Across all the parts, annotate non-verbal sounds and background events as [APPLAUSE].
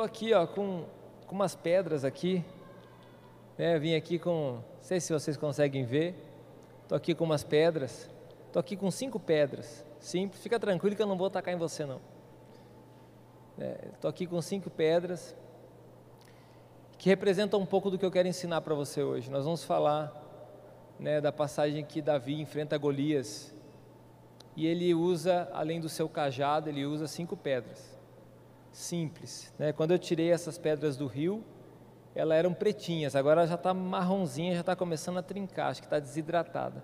estou aqui ó, com, com umas pedras aqui. Né? Vim aqui com. Não sei se vocês conseguem ver. Estou aqui com umas pedras. Estou aqui com cinco pedras. Simples. Fica tranquilo que eu não vou atacar em você não. Estou é, aqui com cinco pedras que representam um pouco do que eu quero ensinar para você hoje. Nós vamos falar né, da passagem que Davi enfrenta Golias e ele usa, além do seu cajado, ele usa cinco pedras simples. Né? Quando eu tirei essas pedras do rio, elas eram pretinhas, agora já está marronzinha, já está começando a trincar, acho que está desidratada.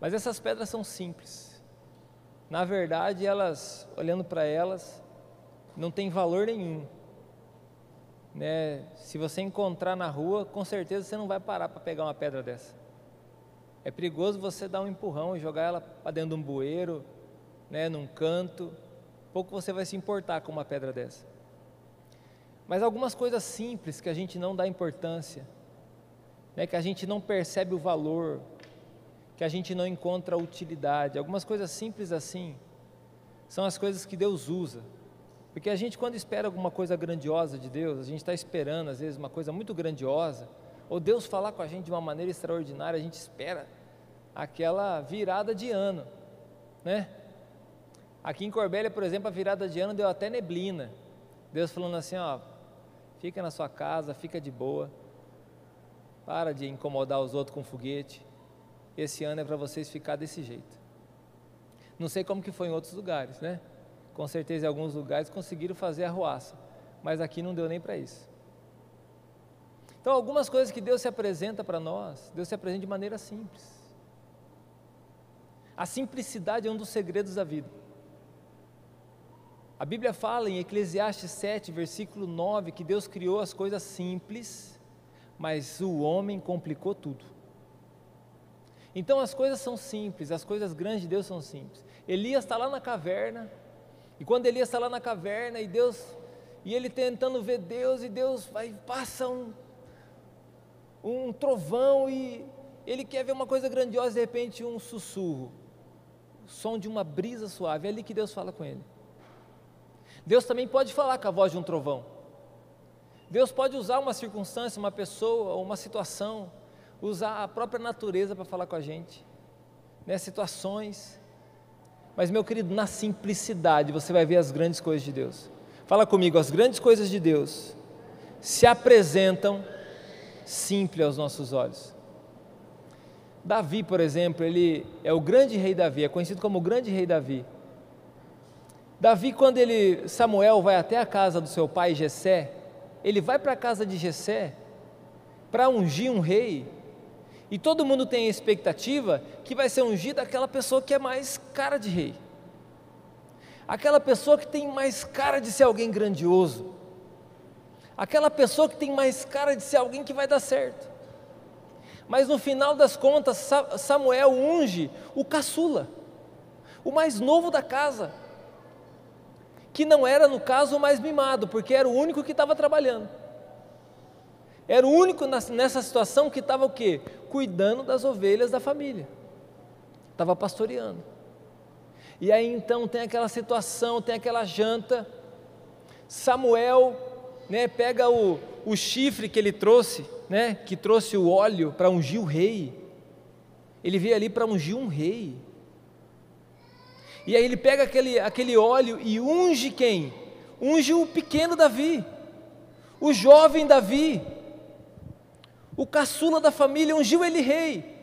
Mas essas pedras são simples. Na verdade, elas, olhando para elas, não tem valor nenhum. Né? Se você encontrar na rua, com certeza você não vai parar para pegar uma pedra dessa. É perigoso você dar um empurrão e jogar ela para dentro de um bueiro, né, num canto. Pouco você vai se importar com uma pedra dessa. Mas algumas coisas simples que a gente não dá importância, né, que a gente não percebe o valor, que a gente não encontra utilidade, algumas coisas simples assim, são as coisas que Deus usa. Porque a gente, quando espera alguma coisa grandiosa de Deus, a gente está esperando, às vezes, uma coisa muito grandiosa, ou Deus falar com a gente de uma maneira extraordinária, a gente espera aquela virada de ano, né? Aqui em Corbélia, por exemplo, a virada de ano deu até neblina. Deus falando assim, ó, fica na sua casa, fica de boa, para de incomodar os outros com foguete. Esse ano é para vocês ficar desse jeito. Não sei como que foi em outros lugares, né? Com certeza em alguns lugares conseguiram fazer a ruaça, mas aqui não deu nem para isso. Então, algumas coisas que Deus se apresenta para nós, Deus se apresenta de maneira simples. A simplicidade é um dos segredos da vida. A Bíblia fala em Eclesiastes 7, versículo 9, que Deus criou as coisas simples, mas o homem complicou tudo. Então as coisas são simples, as coisas grandes de Deus são simples. Elias está lá na caverna, e quando Elias está lá na caverna e Deus, e ele tentando ver Deus, e Deus vai, passa um, um trovão e ele quer ver uma coisa grandiosa, de repente um sussurro som de uma brisa suave, é ali que Deus fala com ele. Deus também pode falar com a voz de um trovão. Deus pode usar uma circunstância, uma pessoa, uma situação, usar a própria natureza para falar com a gente, né? situações. Mas, meu querido, na simplicidade você vai ver as grandes coisas de Deus. Fala comigo, as grandes coisas de Deus se apresentam simples aos nossos olhos. Davi, por exemplo, ele é o grande rei Davi, é conhecido como o grande rei Davi. Davi, quando ele Samuel vai até a casa do seu pai Jessé, ele vai para a casa de Jessé para ungir um rei. E todo mundo tem a expectativa que vai ser ungido aquela pessoa que é mais cara de rei. Aquela pessoa que tem mais cara de ser alguém grandioso. Aquela pessoa que tem mais cara de ser alguém que vai dar certo. Mas no final das contas, Samuel unge o caçula, o mais novo da casa, que não era, no caso, o mais mimado, porque era o único que estava trabalhando. Era o único nessa situação que estava o quê? Cuidando das ovelhas da família. Estava pastoreando. E aí então tem aquela situação, tem aquela janta. Samuel né, pega o, o chifre que ele trouxe, né, que trouxe o óleo para ungir o rei. Ele veio ali para ungir um rei. E aí ele pega aquele, aquele óleo e unge quem? Unge o pequeno Davi, o jovem Davi, o caçula da família, ungiu ele rei.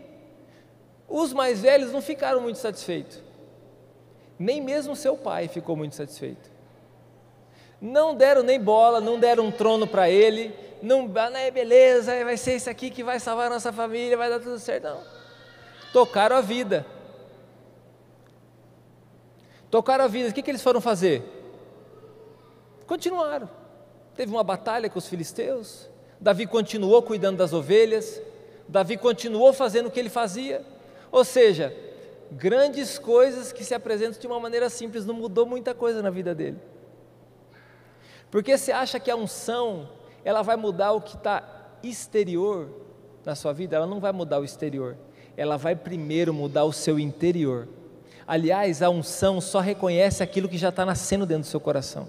Os mais velhos não ficaram muito satisfeitos, nem mesmo seu pai ficou muito satisfeito. Não deram nem bola, não deram um trono para ele, não, é beleza, vai ser isso aqui que vai salvar a nossa família, vai dar tudo certo. Não. Tocaram a vida. Tocaram a vida. O que, que eles foram fazer? Continuaram. Teve uma batalha com os filisteus. Davi continuou cuidando das ovelhas. Davi continuou fazendo o que ele fazia. Ou seja, grandes coisas que se apresentam de uma maneira simples, não mudou muita coisa na vida dele. Porque você acha que a unção, ela vai mudar o que está exterior na sua vida? Ela não vai mudar o exterior, ela vai primeiro mudar o seu interior. Aliás, a unção só reconhece aquilo que já está nascendo dentro do seu coração.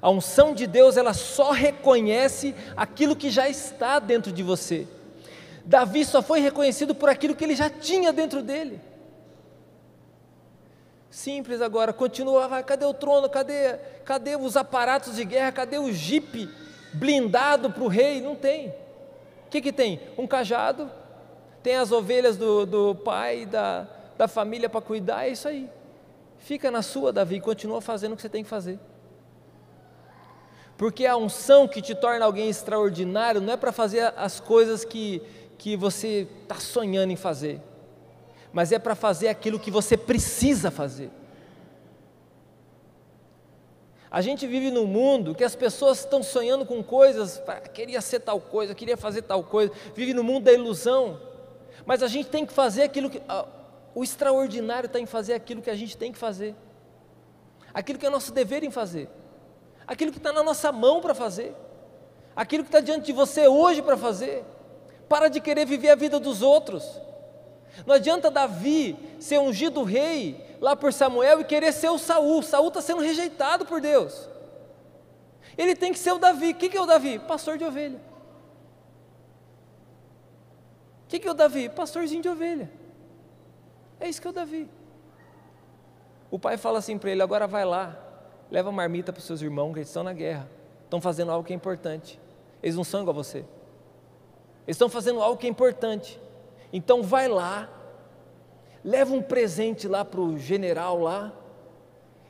A unção de Deus, ela só reconhece aquilo que já está dentro de você. Davi só foi reconhecido por aquilo que ele já tinha dentro dele. Simples agora, continua, vai, cadê o trono? Cadê, cadê os aparatos de guerra? Cadê o jipe blindado para o rei? Não tem. O que, que tem? Um cajado, tem as ovelhas do, do pai, da, da família para cuidar, é isso aí. Fica na sua, Davi, continua fazendo o que você tem que fazer. Porque a unção que te torna alguém extraordinário não é para fazer as coisas que, que você está sonhando em fazer, mas é para fazer aquilo que você precisa fazer. A gente vive num mundo que as pessoas estão sonhando com coisas, queria ser tal coisa, queria fazer tal coisa, vive no mundo da ilusão. Mas a gente tem que fazer aquilo que. O extraordinário está em fazer aquilo que a gente tem que fazer, aquilo que é nosso dever em fazer aquilo que está na nossa mão para fazer, aquilo que está diante de você hoje para fazer. Para de querer viver a vida dos outros. Não adianta Davi ser ungido rei lá por Samuel e querer ser o Saul. Saul está sendo rejeitado por Deus. Ele tem que ser o Davi. O que, é o Davi? Pastor de ovelha. O que é o Davi? Pastorzinho de ovelha. É isso que é o Davi. O pai fala assim para ele: agora vai lá, leva marmita para os seus irmãos que eles estão na guerra, estão fazendo algo que é importante. Eles não são igual a você. Eles estão fazendo algo que é importante. Então vai lá, leva um presente lá para o general lá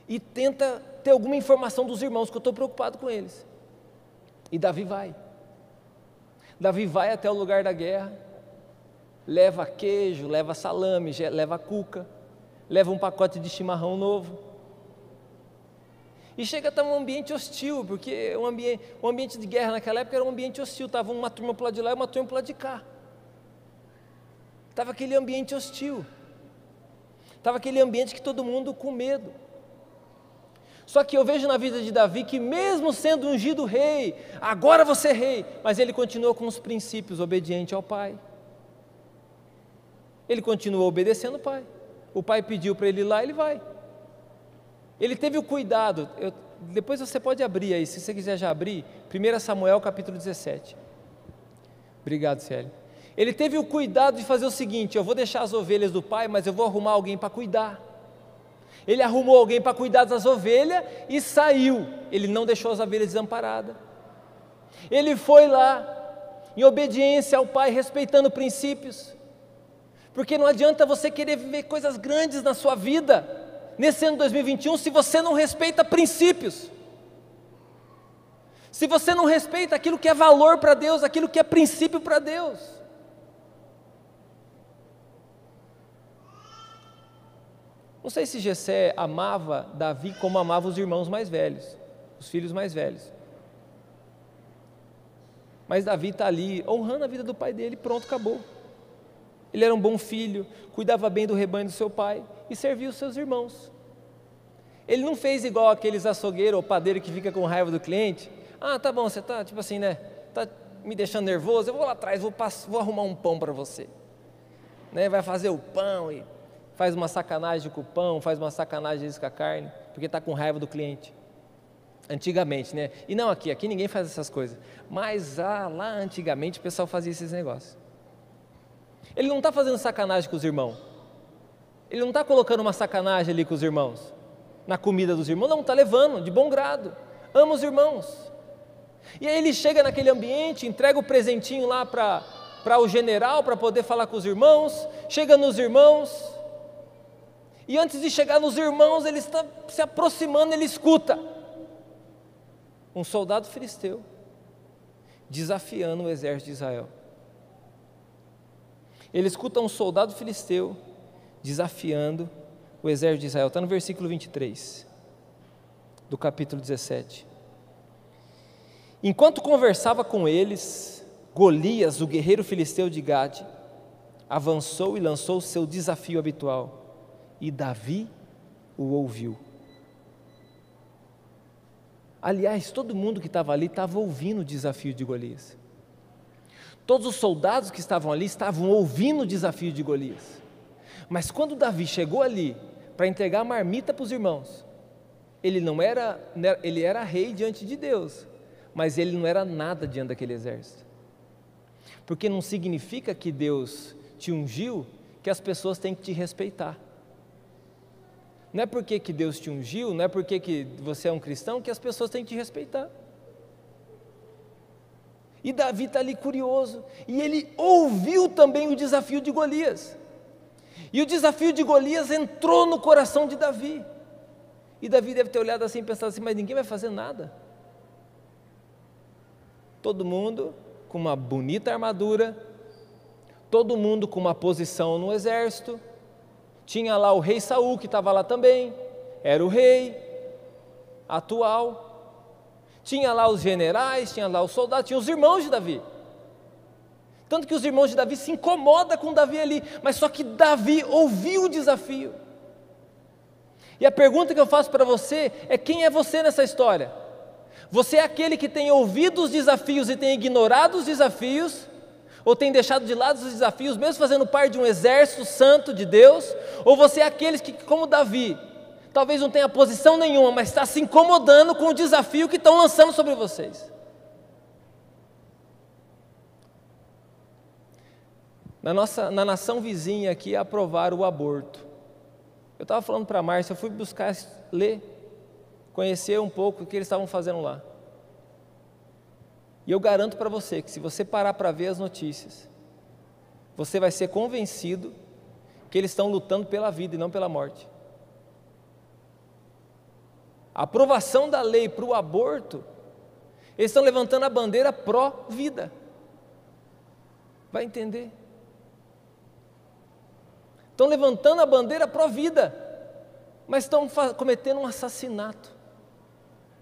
e tenta ter alguma informação dos irmãos, que eu estou preocupado com eles. E Davi vai. Davi vai até o lugar da guerra, leva queijo, leva salame, leva cuca, leva um pacote de chimarrão novo e chega a um ambiente hostil, porque o ambiente, o ambiente de guerra naquela época era um ambiente hostil, estava uma turma para de lá e uma turma para lá de cá. Estava aquele ambiente hostil. Estava aquele ambiente que todo mundo com medo. Só que eu vejo na vida de Davi que, mesmo sendo ungido rei, agora você é rei, mas ele continuou com os princípios, obediente ao pai. Ele continuou obedecendo o pai. O pai pediu para ele ir lá, ele vai. Ele teve o cuidado, eu, depois você pode abrir aí, se você quiser já abrir, 1 Samuel capítulo 17. Obrigado, Célio. Ele teve o cuidado de fazer o seguinte: eu vou deixar as ovelhas do pai, mas eu vou arrumar alguém para cuidar. Ele arrumou alguém para cuidar das ovelhas e saiu. Ele não deixou as ovelhas desamparadas. Ele foi lá, em obediência ao pai, respeitando princípios. Porque não adianta você querer viver coisas grandes na sua vida nesse ano 2021 se você não respeita princípios. Se você não respeita aquilo que é valor para Deus, aquilo que é princípio para Deus. Não sei se Jessé amava Davi como amava os irmãos mais velhos, os filhos mais velhos. Mas Davi está ali honrando a vida do pai dele, pronto, acabou. Ele era um bom filho, cuidava bem do rebanho do seu pai e servia os seus irmãos. Ele não fez igual aqueles açougueiros ou padeiro que fica com raiva do cliente. Ah, tá bom, você tá tipo assim, né? Tá me deixando nervoso, eu vou lá atrás, vou, vou arrumar um pão para você. Né? Vai fazer o pão e faz uma sacanagem com o pão, faz uma sacanagem com a carne, porque está com raiva do cliente. Antigamente, né? E não aqui, aqui ninguém faz essas coisas. Mas ah, lá antigamente o pessoal fazia esses negócios. Ele não está fazendo sacanagem com os irmãos. Ele não está colocando uma sacanagem ali com os irmãos na comida dos irmãos, não, está levando, de bom grado, ama os irmãos. E aí ele chega naquele ambiente, entrega o presentinho lá para o general, para poder falar com os irmãos, chega nos irmãos, e antes de chegar nos irmãos, ele está se aproximando, ele escuta um soldado filisteu desafiando o exército de Israel. Ele escuta um soldado filisteu desafiando o exército de Israel. Está no versículo 23 do capítulo 17. Enquanto conversava com eles, Golias, o guerreiro filisteu de Gade, avançou e lançou seu desafio habitual, e Davi o ouviu. Aliás, todo mundo que estava ali estava ouvindo o desafio de Golias. Todos os soldados que estavam ali estavam ouvindo o desafio de Golias. Mas quando Davi chegou ali para entregar a marmita para os irmãos, Ele não era, ele era rei diante de Deus, mas ele não era nada diante daquele exército. Porque não significa que Deus te ungiu que as pessoas têm que te respeitar. Não é porque que Deus te ungiu, não é porque que você é um cristão que as pessoas têm que te respeitar. E Davi está ali curioso, e ele ouviu também o desafio de Golias. E o desafio de Golias entrou no coração de Davi. E Davi deve ter olhado assim e pensado assim: mas ninguém vai fazer nada. Todo mundo com uma bonita armadura, todo mundo com uma posição no exército. Tinha lá o rei Saul que estava lá também, era o rei atual. Tinha lá os generais, tinha lá os soldados, tinha os irmãos de Davi. Tanto que os irmãos de Davi se incomodam com Davi ali, mas só que Davi ouviu o desafio. E a pergunta que eu faço para você é: quem é você nessa história? Você é aquele que tem ouvido os desafios e tem ignorado os desafios? Ou tem deixado de lado os desafios, mesmo fazendo parte de um exército santo de Deus? Ou você é aqueles que, como Davi, talvez não tenha posição nenhuma, mas está se incomodando com o desafio que estão lançando sobre vocês? Na, nossa, na nação vizinha aqui aprovaram o aborto. Eu estava falando para a Márcia, eu fui buscar ler, conhecer um pouco o que eles estavam fazendo lá. E eu garanto para você que se você parar para ver as notícias, você vai ser convencido que eles estão lutando pela vida e não pela morte. Aprovação da lei para o aborto, eles estão levantando a bandeira pró-vida. Vai entender? Estão levantando a bandeira pró-vida, mas estão cometendo um assassinato.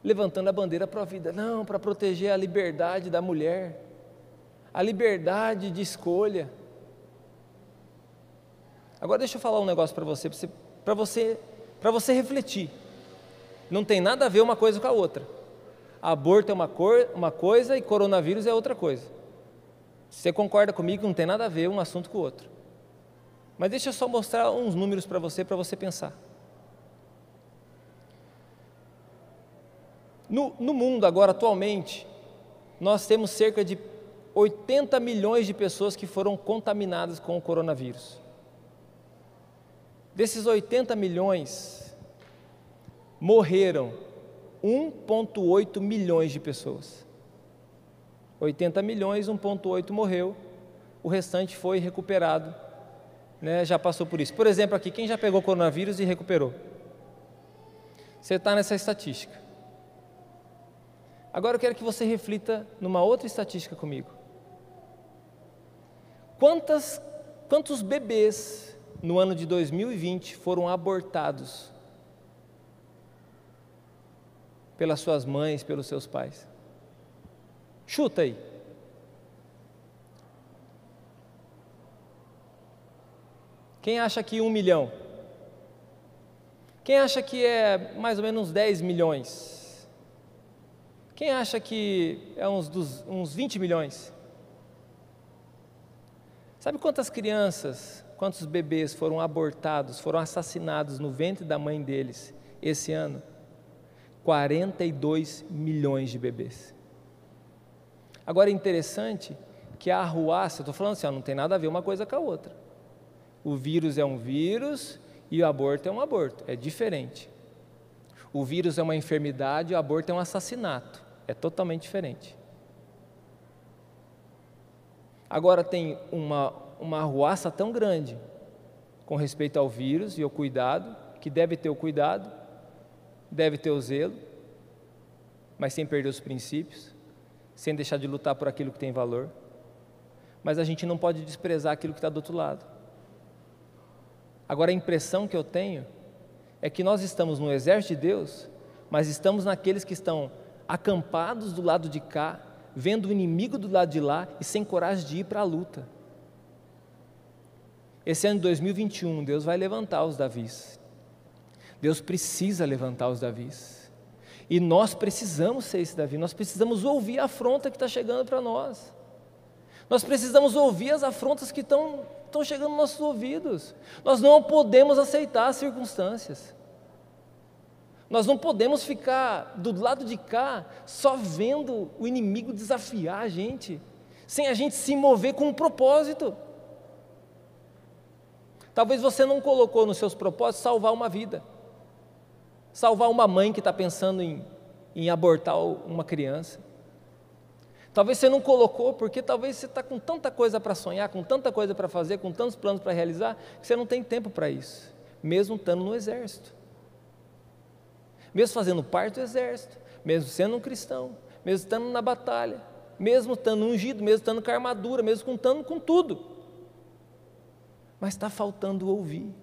Levantando a bandeira pró-vida, não, para proteger a liberdade da mulher, a liberdade de escolha. Agora deixa eu falar um negócio para você, para você, para você refletir. Não tem nada a ver uma coisa com a outra. Aborto é uma, cor, uma coisa e coronavírus é outra coisa. Você concorda comigo que não tem nada a ver um assunto com o outro. Mas deixa eu só mostrar uns números para você, para você pensar. No, no mundo, agora, atualmente, nós temos cerca de 80 milhões de pessoas que foram contaminadas com o coronavírus. Desses 80 milhões, morreram 1,8 milhões de pessoas. 80 milhões, 1,8 morreu, o restante foi recuperado né, já passou por isso. Por exemplo, aqui, quem já pegou coronavírus e recuperou? Você está nessa estatística. Agora eu quero que você reflita numa outra estatística comigo. Quantas, quantos bebês no ano de 2020 foram abortados pelas suas mães, pelos seus pais? Chuta aí. Quem acha que um milhão? Quem acha que é mais ou menos 10 milhões? Quem acha que é uns, dos, uns 20 milhões? Sabe quantas crianças, quantos bebês foram abortados, foram assassinados no ventre da mãe deles esse ano? 42 milhões de bebês. Agora é interessante que a arruaça, estou falando assim, ó, não tem nada a ver uma coisa com a outra. O vírus é um vírus e o aborto é um aborto, é diferente. O vírus é uma enfermidade, o aborto é um assassinato, é totalmente diferente. Agora tem uma, uma arruaça tão grande com respeito ao vírus e ao cuidado, que deve ter o cuidado, deve ter o zelo, mas sem perder os princípios, sem deixar de lutar por aquilo que tem valor. Mas a gente não pode desprezar aquilo que está do outro lado. Agora a impressão que eu tenho é que nós estamos no exército de Deus, mas estamos naqueles que estão acampados do lado de cá, vendo o inimigo do lado de lá e sem coragem de ir para a luta. Esse ano de 2021, Deus vai levantar os Davis. Deus precisa levantar os Davis. E nós precisamos ser esse Davi, nós precisamos ouvir a afronta que está chegando para nós. Nós precisamos ouvir as afrontas que estão chegando nos nossos ouvidos. Nós não podemos aceitar as circunstâncias. Nós não podemos ficar do lado de cá só vendo o inimigo desafiar a gente, sem a gente se mover com um propósito. Talvez você não colocou nos seus propósitos salvar uma vida, salvar uma mãe que está pensando em, em abortar uma criança. Talvez você não colocou porque talvez você está com tanta coisa para sonhar, com tanta coisa para fazer, com tantos planos para realizar, que você não tem tempo para isso, mesmo estando no exército, mesmo fazendo parte do exército, mesmo sendo um cristão, mesmo estando na batalha, mesmo estando ungido, mesmo estando com armadura, mesmo contando com tudo mas está faltando ouvir.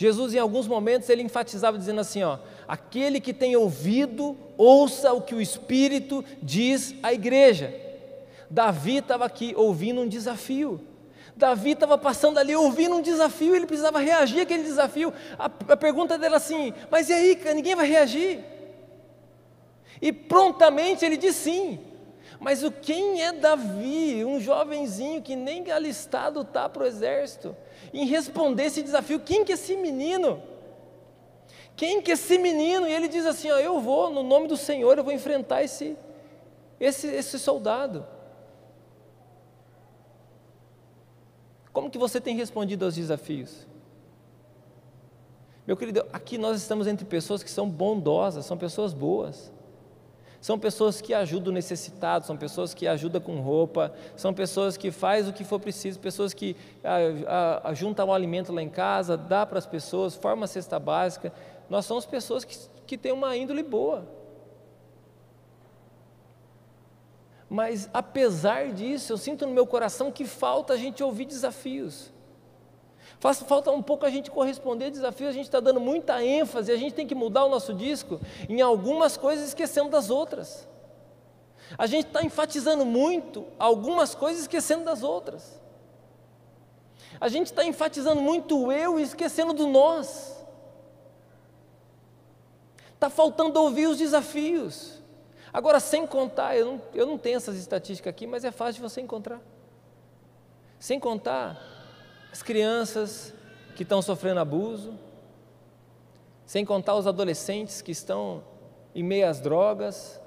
Jesus, em alguns momentos, ele enfatizava dizendo assim: ó, aquele que tem ouvido, ouça o que o Espírito diz à igreja. Davi estava aqui ouvindo um desafio. Davi estava passando ali ouvindo um desafio, ele precisava reagir àquele desafio. A, a pergunta dele assim: mas e aí, ninguém vai reagir? E prontamente ele diz sim. Mas o quem é Davi, um jovenzinho que nem alistado está para o exército, em responder esse desafio? Quem que é esse menino? Quem que é esse menino? E ele diz assim: ó, eu vou, no nome do Senhor, eu vou enfrentar esse, esse, esse soldado. Como que você tem respondido aos desafios? Meu querido, aqui nós estamos entre pessoas que são bondosas, são pessoas boas. São pessoas que ajudam o necessitado, são pessoas que ajudam com roupa, são pessoas que faz o que for preciso, pessoas que a, a, juntam o alimento lá em casa, dá para as pessoas, forma a cesta básica. Nós somos pessoas que, que têm uma índole boa. Mas apesar disso, eu sinto no meu coração que falta a gente ouvir desafios. Faz, falta um pouco a gente corresponder desafios, a gente está dando muita ênfase, a gente tem que mudar o nosso disco em algumas coisas esquecendo das outras. A gente está enfatizando muito algumas coisas esquecendo das outras. A gente está enfatizando muito o eu e esquecendo do nós. Está faltando ouvir os desafios. Agora, sem contar, eu não, eu não tenho essas estatísticas aqui, mas é fácil de você encontrar. Sem contar as crianças que estão sofrendo abuso, sem contar os adolescentes que estão em meio às drogas,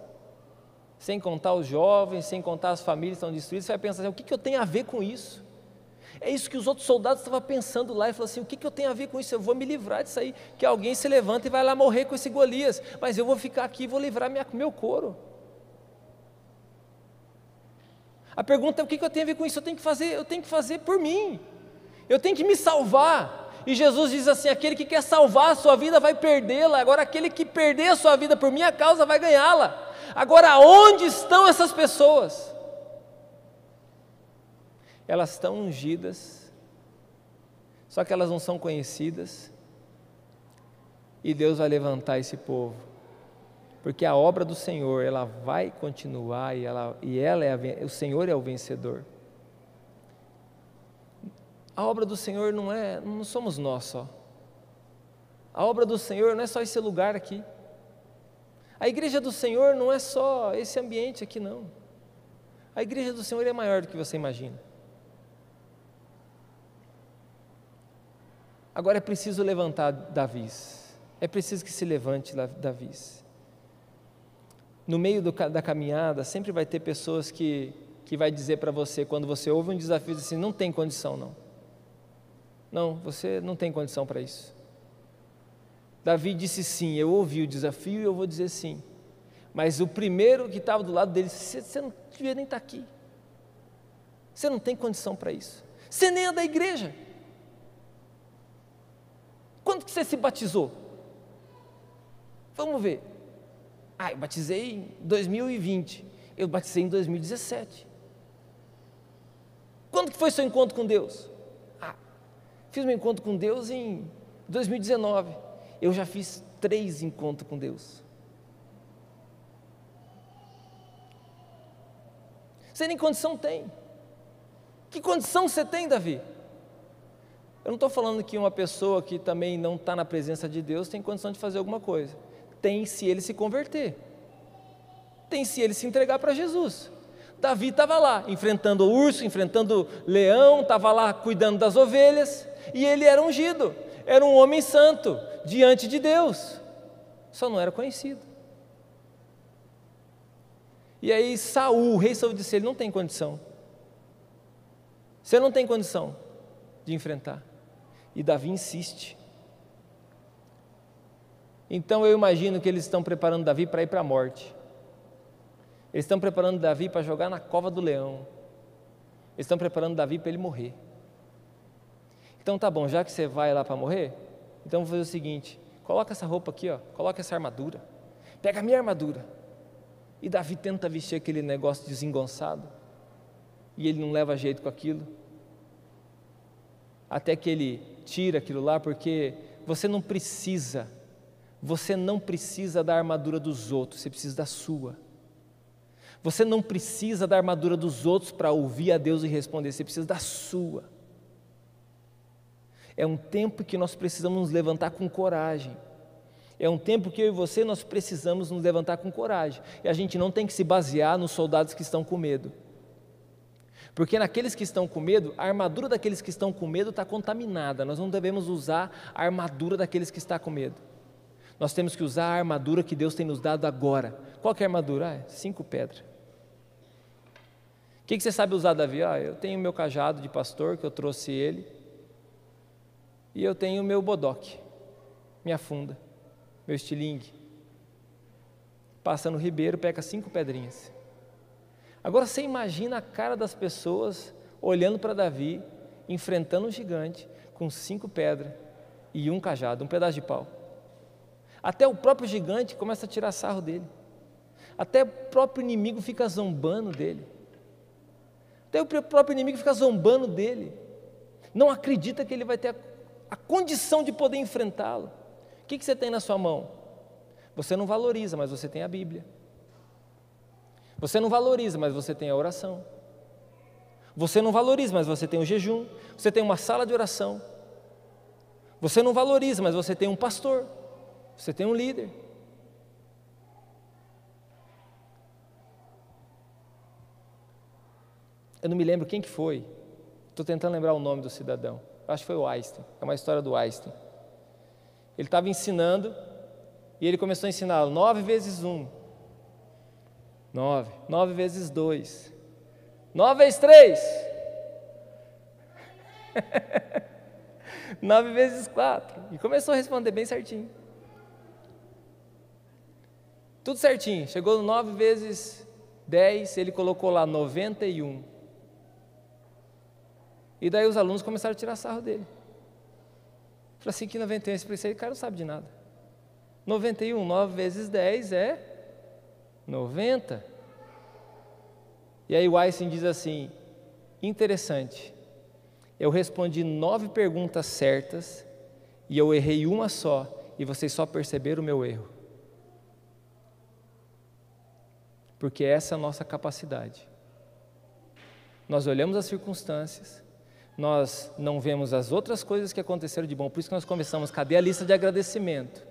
sem contar os jovens, sem contar as famílias que estão destruídas, você vai pensar assim, o que, que eu tenho a ver com isso? É isso que os outros soldados estavam pensando lá e falaram assim: o que, que eu tenho a ver com isso? Eu vou me livrar disso aí. Que alguém se levanta e vai lá morrer com esse Golias, mas eu vou ficar aqui e vou livrar minha, meu couro. A pergunta é: o que, que eu tenho a ver com isso? Eu tenho que fazer, eu tenho que fazer por mim. Eu tenho que me salvar. E Jesus diz assim: aquele que quer salvar a sua vida vai perdê-la, agora aquele que perder a sua vida por minha causa vai ganhá-la. Agora, onde estão essas pessoas? Elas estão ungidas, só que elas não são conhecidas, e Deus vai levantar esse povo, porque a obra do Senhor ela vai continuar e ela, e ela é a, o Senhor é o vencedor. A obra do Senhor não é, não somos nós só. A obra do Senhor não é só esse lugar aqui. A igreja do Senhor não é só esse ambiente aqui, não. A igreja do Senhor é maior do que você imagina. Agora é preciso levantar Davis. É preciso que se levante Davis. No meio do, da caminhada, sempre vai ter pessoas que, que vai dizer para você, quando você ouve um desafio, assim, não tem condição não. Não, você não tem condição para isso. Davi disse sim, eu ouvi o desafio e eu vou dizer sim. Mas o primeiro que estava do lado dele disse: Você não devia nem estar tá aqui. Você não tem condição para isso. Você nem é da igreja. Quando que você se batizou? Vamos ver. Ah, eu batizei em 2020. Eu batizei em 2017. Quando que foi seu encontro com Deus? Fiz meu encontro com Deus em 2019. Eu já fiz três encontros com Deus. Você nem condição tem. Que condição você tem, Davi? Eu não estou falando que uma pessoa que também não está na presença de Deus tem condição de fazer alguma coisa. Tem se ele se converter. Tem se ele se entregar para Jesus. Davi estava lá, enfrentando o urso, enfrentando o leão, estava lá cuidando das ovelhas e ele era ungido, era um homem santo diante de Deus. só não era conhecido. E aí Saul, o rei Saul disse, ele não tem condição. Você não tem condição de enfrentar. E Davi insiste. Então eu imagino que eles estão preparando Davi para ir para a morte. Eles estão preparando Davi para jogar na cova do leão. Eles estão preparando Davi para ele morrer. Então tá bom, já que você vai lá para morrer, então vou fazer o seguinte: coloca essa roupa aqui, ó, coloca essa armadura, pega a minha armadura. E Davi tenta vestir aquele negócio desengonçado, e ele não leva jeito com aquilo. Até que ele tira aquilo lá, porque você não precisa, você não precisa da armadura dos outros, você precisa da sua. Você não precisa da armadura dos outros para ouvir a Deus e responder, você precisa da sua. É um tempo que nós precisamos nos levantar com coragem. É um tempo que eu e você nós precisamos nos levantar com coragem. E a gente não tem que se basear nos soldados que estão com medo. Porque naqueles que estão com medo, a armadura daqueles que estão com medo está contaminada. Nós não devemos usar a armadura daqueles que estão com medo. Nós temos que usar a armadura que Deus tem nos dado agora. Qual é a armadura? Ah, cinco pedras. O que, que você sabe usar, Davi? Ah, eu tenho meu cajado de pastor, que eu trouxe ele. E eu tenho meu bodoque, minha funda, meu estilingue. Passa no ribeiro, pega cinco pedrinhas. Agora você imagina a cara das pessoas olhando para Davi, enfrentando um gigante com cinco pedras e um cajado, um pedaço de pau. Até o próprio gigante começa a tirar sarro dele. Até o próprio inimigo fica zombando dele. Até o próprio inimigo fica zombando dele. Não acredita que ele vai ter a a condição de poder enfrentá-lo. O que, você tem na sua mão? Você não valoriza, mas você tem a Bíblia. Você não valoriza, mas você tem a oração. Você não valoriza, mas você tem o jejum. Você tem uma sala de oração. Você não valoriza, mas você tem um pastor. Você tem um líder. Eu não me lembro quem que foi. Estou tentando lembrar o nome do cidadão acho que foi o Einstein, é uma história do Einstein. Ele estava ensinando e ele começou a ensinar nove vezes um, nove, nove vezes dois, nove vezes três, [LAUGHS] nove vezes quatro, e começou a responder bem certinho. Tudo certinho, chegou no nove vezes dez, ele colocou lá noventa e um. E daí os alunos começaram a tirar sarro dele. Falei assim, que 91, esse pensei, o cara não sabe de nada. 91, 9 vezes 10 é 90. E aí o Einstein diz assim, interessante, eu respondi nove perguntas certas e eu errei uma só, e vocês só perceberam o meu erro. Porque essa é a nossa capacidade. Nós olhamos as circunstâncias, nós não vemos as outras coisas que aconteceram de bom. Por isso que nós começamos, cadê a lista de agradecimento?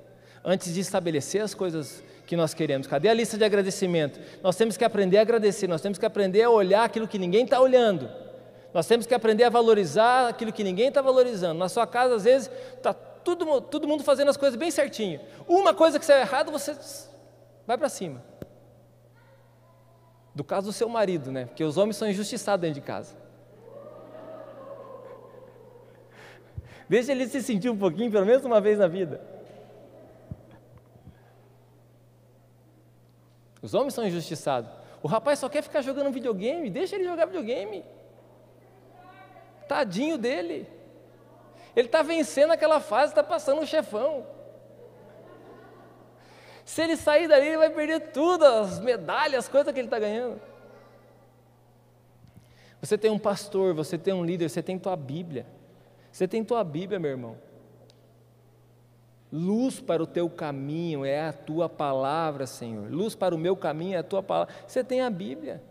Antes de estabelecer as coisas que nós queremos, cadê a lista de agradecimento? Nós temos que aprender a agradecer, nós temos que aprender a olhar aquilo que ninguém está olhando. Nós temos que aprender a valorizar aquilo que ninguém está valorizando. Na sua casa, às vezes, está todo, todo mundo fazendo as coisas bem certinho. Uma coisa que saiu errado, você vai para cima. Do caso do seu marido, né? Porque os homens são injustiçados dentro de casa. Deixa ele se sentir um pouquinho, pelo menos uma vez na vida. Os homens são injustiçados. O rapaz só quer ficar jogando videogame, deixa ele jogar videogame. Tadinho dele. Ele está vencendo aquela fase, está passando o chefão. Se ele sair dali, ele vai perder tudo, as medalhas, as coisas que ele está ganhando. Você tem um pastor, você tem um líder, você tem tua Bíblia. Você tem tua Bíblia, meu irmão. Luz para o teu caminho é a tua palavra, Senhor. Luz para o meu caminho é a tua palavra. Você tem a Bíblia.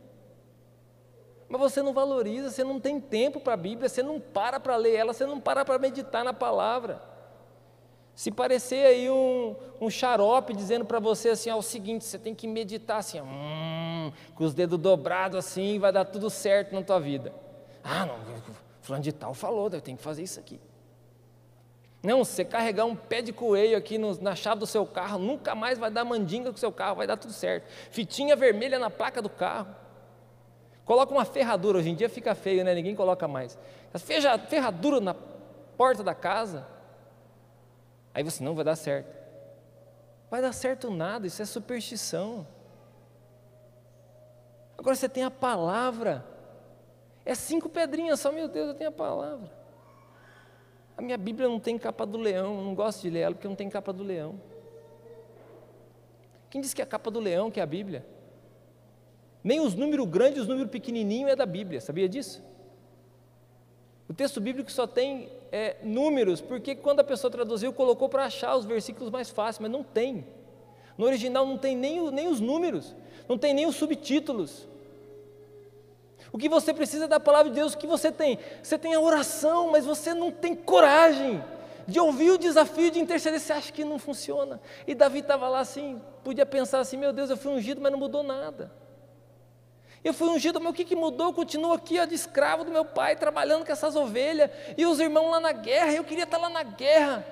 Mas você não valoriza, você não tem tempo para a Bíblia, você não para para ler ela, você não para para meditar na palavra. Se parecer aí um, um xarope dizendo para você assim, ó, o seguinte, você tem que meditar assim, hum, com os dedos dobrados assim, vai dar tudo certo na tua vida. Ah, não, Fulano de tal falou, eu tenho que fazer isso aqui. Não, você carregar um pé de coelho aqui no, na chave do seu carro, nunca mais vai dar mandinga com o seu carro, vai dar tudo certo. Fitinha vermelha na placa do carro. Coloca uma ferradura, hoje em dia fica feio, né? Ninguém coloca mais. Ferradura na porta da casa. Aí você não vai dar certo. Vai dar certo nada, isso é superstição. Agora você tem a palavra. É cinco pedrinhas só, meu Deus, eu tenho a palavra. A minha Bíblia não tem capa do leão, eu não gosto de ler ela porque não tem capa do leão. Quem disse que é a capa do leão que é a Bíblia? Nem os números grandes os números pequenininhos é da Bíblia, sabia disso? O texto bíblico só tem é, números, porque quando a pessoa traduziu, colocou para achar os versículos mais fáceis, mas não tem. No original não tem nem, nem os números, não tem nem os subtítulos. O que você precisa é da palavra de Deus, o que você tem? Você tem a oração, mas você não tem coragem de ouvir o desafio de interceder, você acha que não funciona. E Davi estava lá assim, podia pensar assim: meu Deus, eu fui ungido, mas não mudou nada. Eu fui ungido, mas o que, que mudou? Eu continuo aqui ó, de escravo do meu pai, trabalhando com essas ovelhas, e os irmãos lá na guerra, eu queria estar lá na guerra,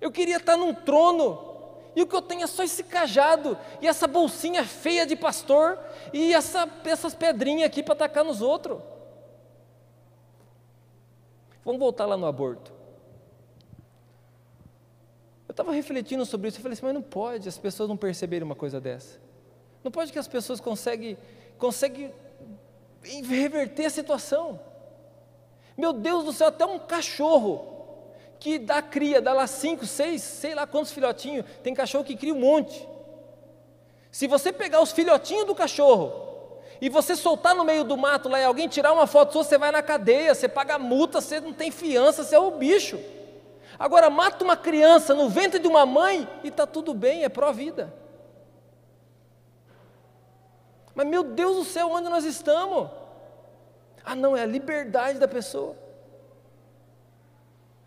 eu queria estar num trono, e o que eu tenho é só esse cajado, e essa bolsinha feia de pastor, e essa, essas pedrinhas aqui para atacar nos outros. Vamos voltar lá no aborto. Eu estava refletindo sobre isso, eu falei assim, mas não pode as pessoas não perceberem uma coisa dessa. Não pode que as pessoas conseguem, conseguem reverter a situação. Meu Deus do céu, até um cachorro que dá cria, dá lá cinco, seis, sei lá quantos filhotinhos. Tem cachorro que cria um monte. Se você pegar os filhotinhos do cachorro e você soltar no meio do mato lá e alguém tirar uma foto sua, você vai na cadeia, você paga multa, você não tem fiança, você é o bicho. Agora mata uma criança no ventre de uma mãe e está tudo bem, é pró-vida. Mas meu Deus do céu, onde nós estamos? Ah, não, é a liberdade da pessoa.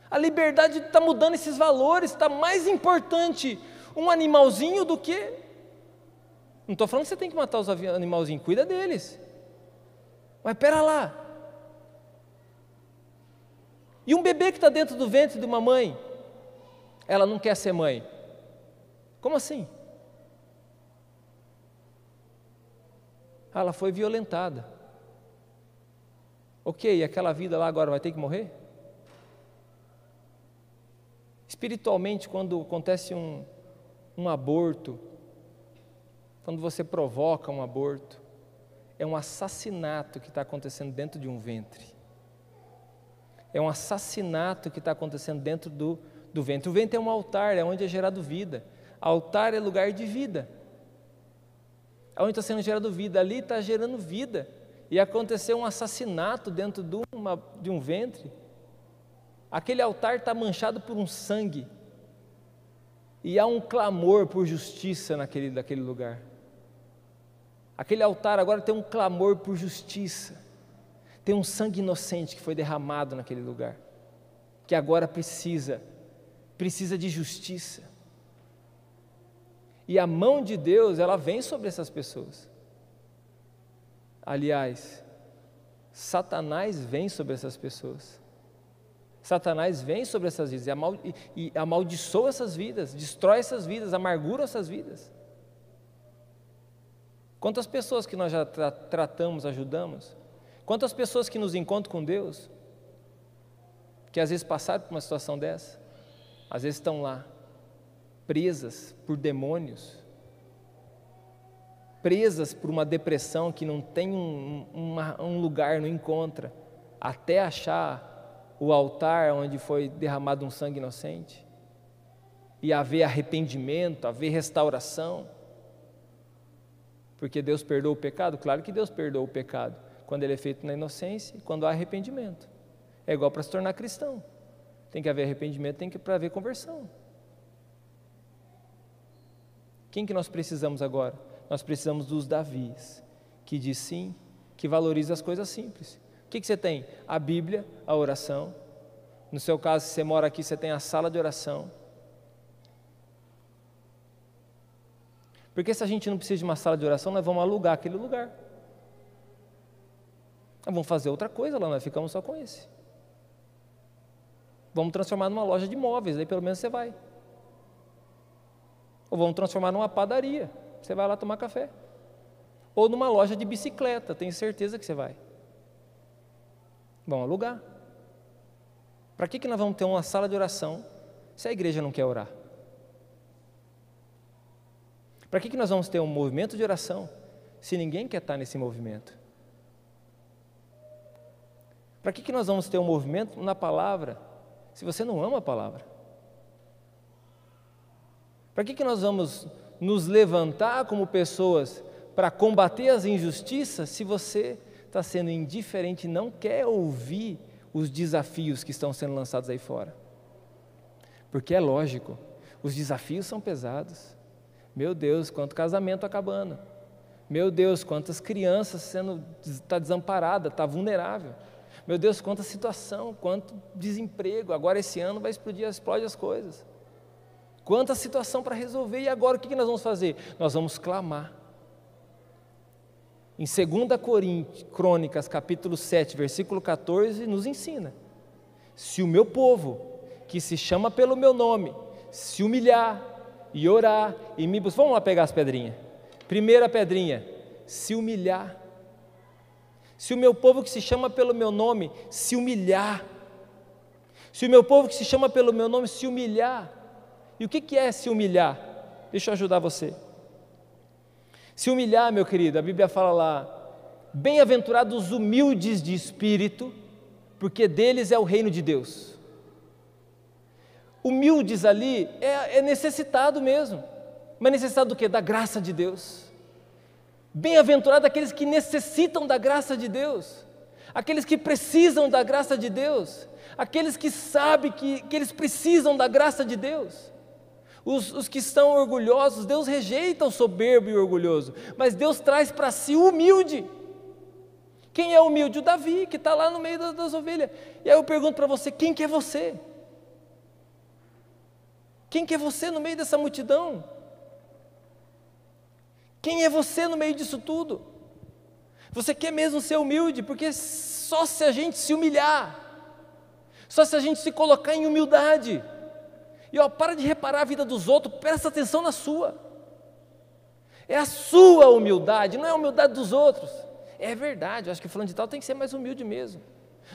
A liberdade está mudando esses valores, está mais importante um animalzinho do que. Não estou falando que você tem que matar os animalzinhos, cuida deles. Mas pera lá. E um bebê que está dentro do ventre de uma mãe, ela não quer ser mãe. Como assim? Ah, ela foi violentada. Ok, aquela vida lá agora vai ter que morrer? Espiritualmente, quando acontece um, um aborto, quando você provoca um aborto, é um assassinato que está acontecendo dentro de um ventre. É um assassinato que está acontecendo dentro do, do ventre. O ventre é um altar, é onde é gerado vida. Altar é lugar de vida. Onde está sendo gerado vida, ali está gerando vida. E aconteceu um assassinato dentro de, uma, de um ventre Aquele altar está manchado por um sangue. E há um clamor por justiça naquele, naquele lugar. Aquele altar agora tem um clamor por justiça. Tem um sangue inocente que foi derramado naquele lugar. Que agora precisa, precisa de justiça. E a mão de Deus, ela vem sobre essas pessoas. Aliás, Satanás vem sobre essas pessoas. Satanás vem sobre essas vidas e, amaldiçoa essas vidas, destrói essas vidas, amargura essas vidas. Quantas pessoas que nós já tra tratamos, ajudamos? Quantas pessoas que nos encontram com Deus, que às vezes passaram por uma situação dessa, às vezes estão lá, presas por demônios, presas por uma depressão que não tem um, uma, um lugar, não encontra, até achar o altar onde foi derramado um sangue inocente, e haver arrependimento, haver restauração. Porque Deus perdoa o pecado? Claro que Deus perdoa o pecado, quando ele é feito na inocência e quando há arrependimento. É igual para se tornar cristão. Tem que haver arrependimento, tem que para haver conversão. Quem que nós precisamos agora? Nós precisamos dos Davis, que diz sim, que valoriza as coisas simples. O que, que você tem? A Bíblia, a oração. No seu caso, se você mora aqui, você tem a sala de oração. Porque se a gente não precisa de uma sala de oração, nós vamos alugar aquele lugar. Nós vamos fazer outra coisa lá, nós ficamos só com esse. Vamos transformar numa loja de móveis, aí pelo menos você vai. Ou vamos transformar numa padaria, você vai lá tomar café. Ou numa loja de bicicleta, tenho certeza que você vai. Vamos alugar. Para que, que nós vamos ter uma sala de oração se a igreja não quer orar? Para que, que nós vamos ter um movimento de oração se ninguém quer estar nesse movimento? Para que, que nós vamos ter um movimento na palavra se você não ama a palavra? Para que, que nós vamos nos levantar como pessoas para combater as injustiças se você está sendo indiferente não quer ouvir os desafios que estão sendo lançados aí fora? Porque é lógico, os desafios são pesados. Meu Deus, quanto casamento acabando. Meu Deus, quantas crianças sendo está desamparada, está vulnerável. Meu Deus, quanta situação, quanto desemprego. Agora esse ano vai explodir, explode as coisas. Quanta situação para resolver. E agora o que nós vamos fazer? Nós vamos clamar. Em 2 Coríntios, Crônicas, capítulo 7, versículo 14, nos ensina: Se o meu povo, que se chama pelo meu nome, se humilhar e orar e me buscar. Vamos lá pegar as pedrinhas. Primeira pedrinha, se humilhar se o meu povo que se chama pelo meu nome se humilhar, se o meu povo que se chama pelo meu nome se humilhar, e o que, é se humilhar? Deixa eu ajudar você. Se humilhar, meu querido, a Bíblia fala lá: bem-aventurados os humildes de espírito, porque deles é o reino de Deus. Humildes ali é, é necessitado mesmo, mas necessitado do que? Da graça de Deus. Bem-aventurado aqueles que necessitam da graça de Deus, aqueles que precisam da graça de Deus, aqueles que sabem que, que eles precisam da graça de Deus. Os, os que estão orgulhosos, Deus rejeita o soberbo e o orgulhoso, mas Deus traz para si o humilde. Quem é humilde? O Davi, que está lá no meio das, das ovelhas. E aí eu pergunto para você: quem que é você? Quem que é você no meio dessa multidão? Quem é você no meio disso tudo? Você quer mesmo ser humilde, porque só se a gente se humilhar, só se a gente se colocar em humildade, e ó, para de reparar a vida dos outros, presta atenção na sua. É a sua humildade, não é a humildade dos outros. É verdade, eu acho que o fulano de tal tem que ser mais humilde mesmo.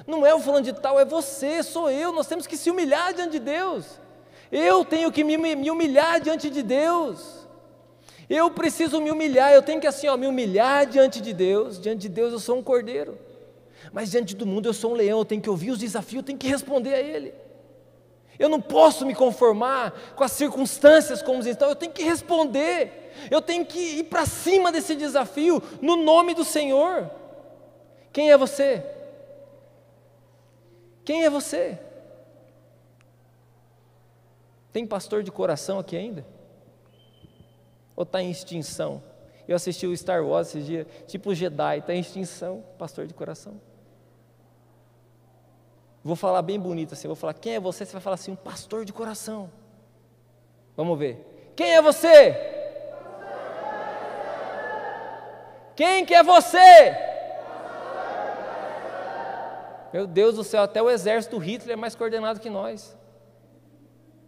Não é o fulano de tal, é você, sou eu, nós temos que se humilhar diante de Deus. Eu tenho que me, me humilhar diante de Deus. Eu preciso me humilhar, eu tenho que assim, ó, me humilhar diante de Deus. Diante de Deus eu sou um cordeiro. Mas diante do mundo eu sou um leão, eu tenho que ouvir os desafios, eu tenho que responder a ele. Eu não posso me conformar com as circunstâncias como estão, eu tenho que responder. Eu tenho que ir para cima desse desafio no nome do Senhor. Quem é você? Quem é você? Tem pastor de coração aqui ainda? Ou está em extinção? Eu assisti o Star Wars esses dias, tipo Jedi, está em extinção, pastor de coração. Vou falar bem bonito assim, vou falar, quem é você? Você vai falar assim, um pastor de coração. Vamos ver. Quem é você? Quem que é você? Meu Deus do céu, até o exército Hitler é mais coordenado que nós.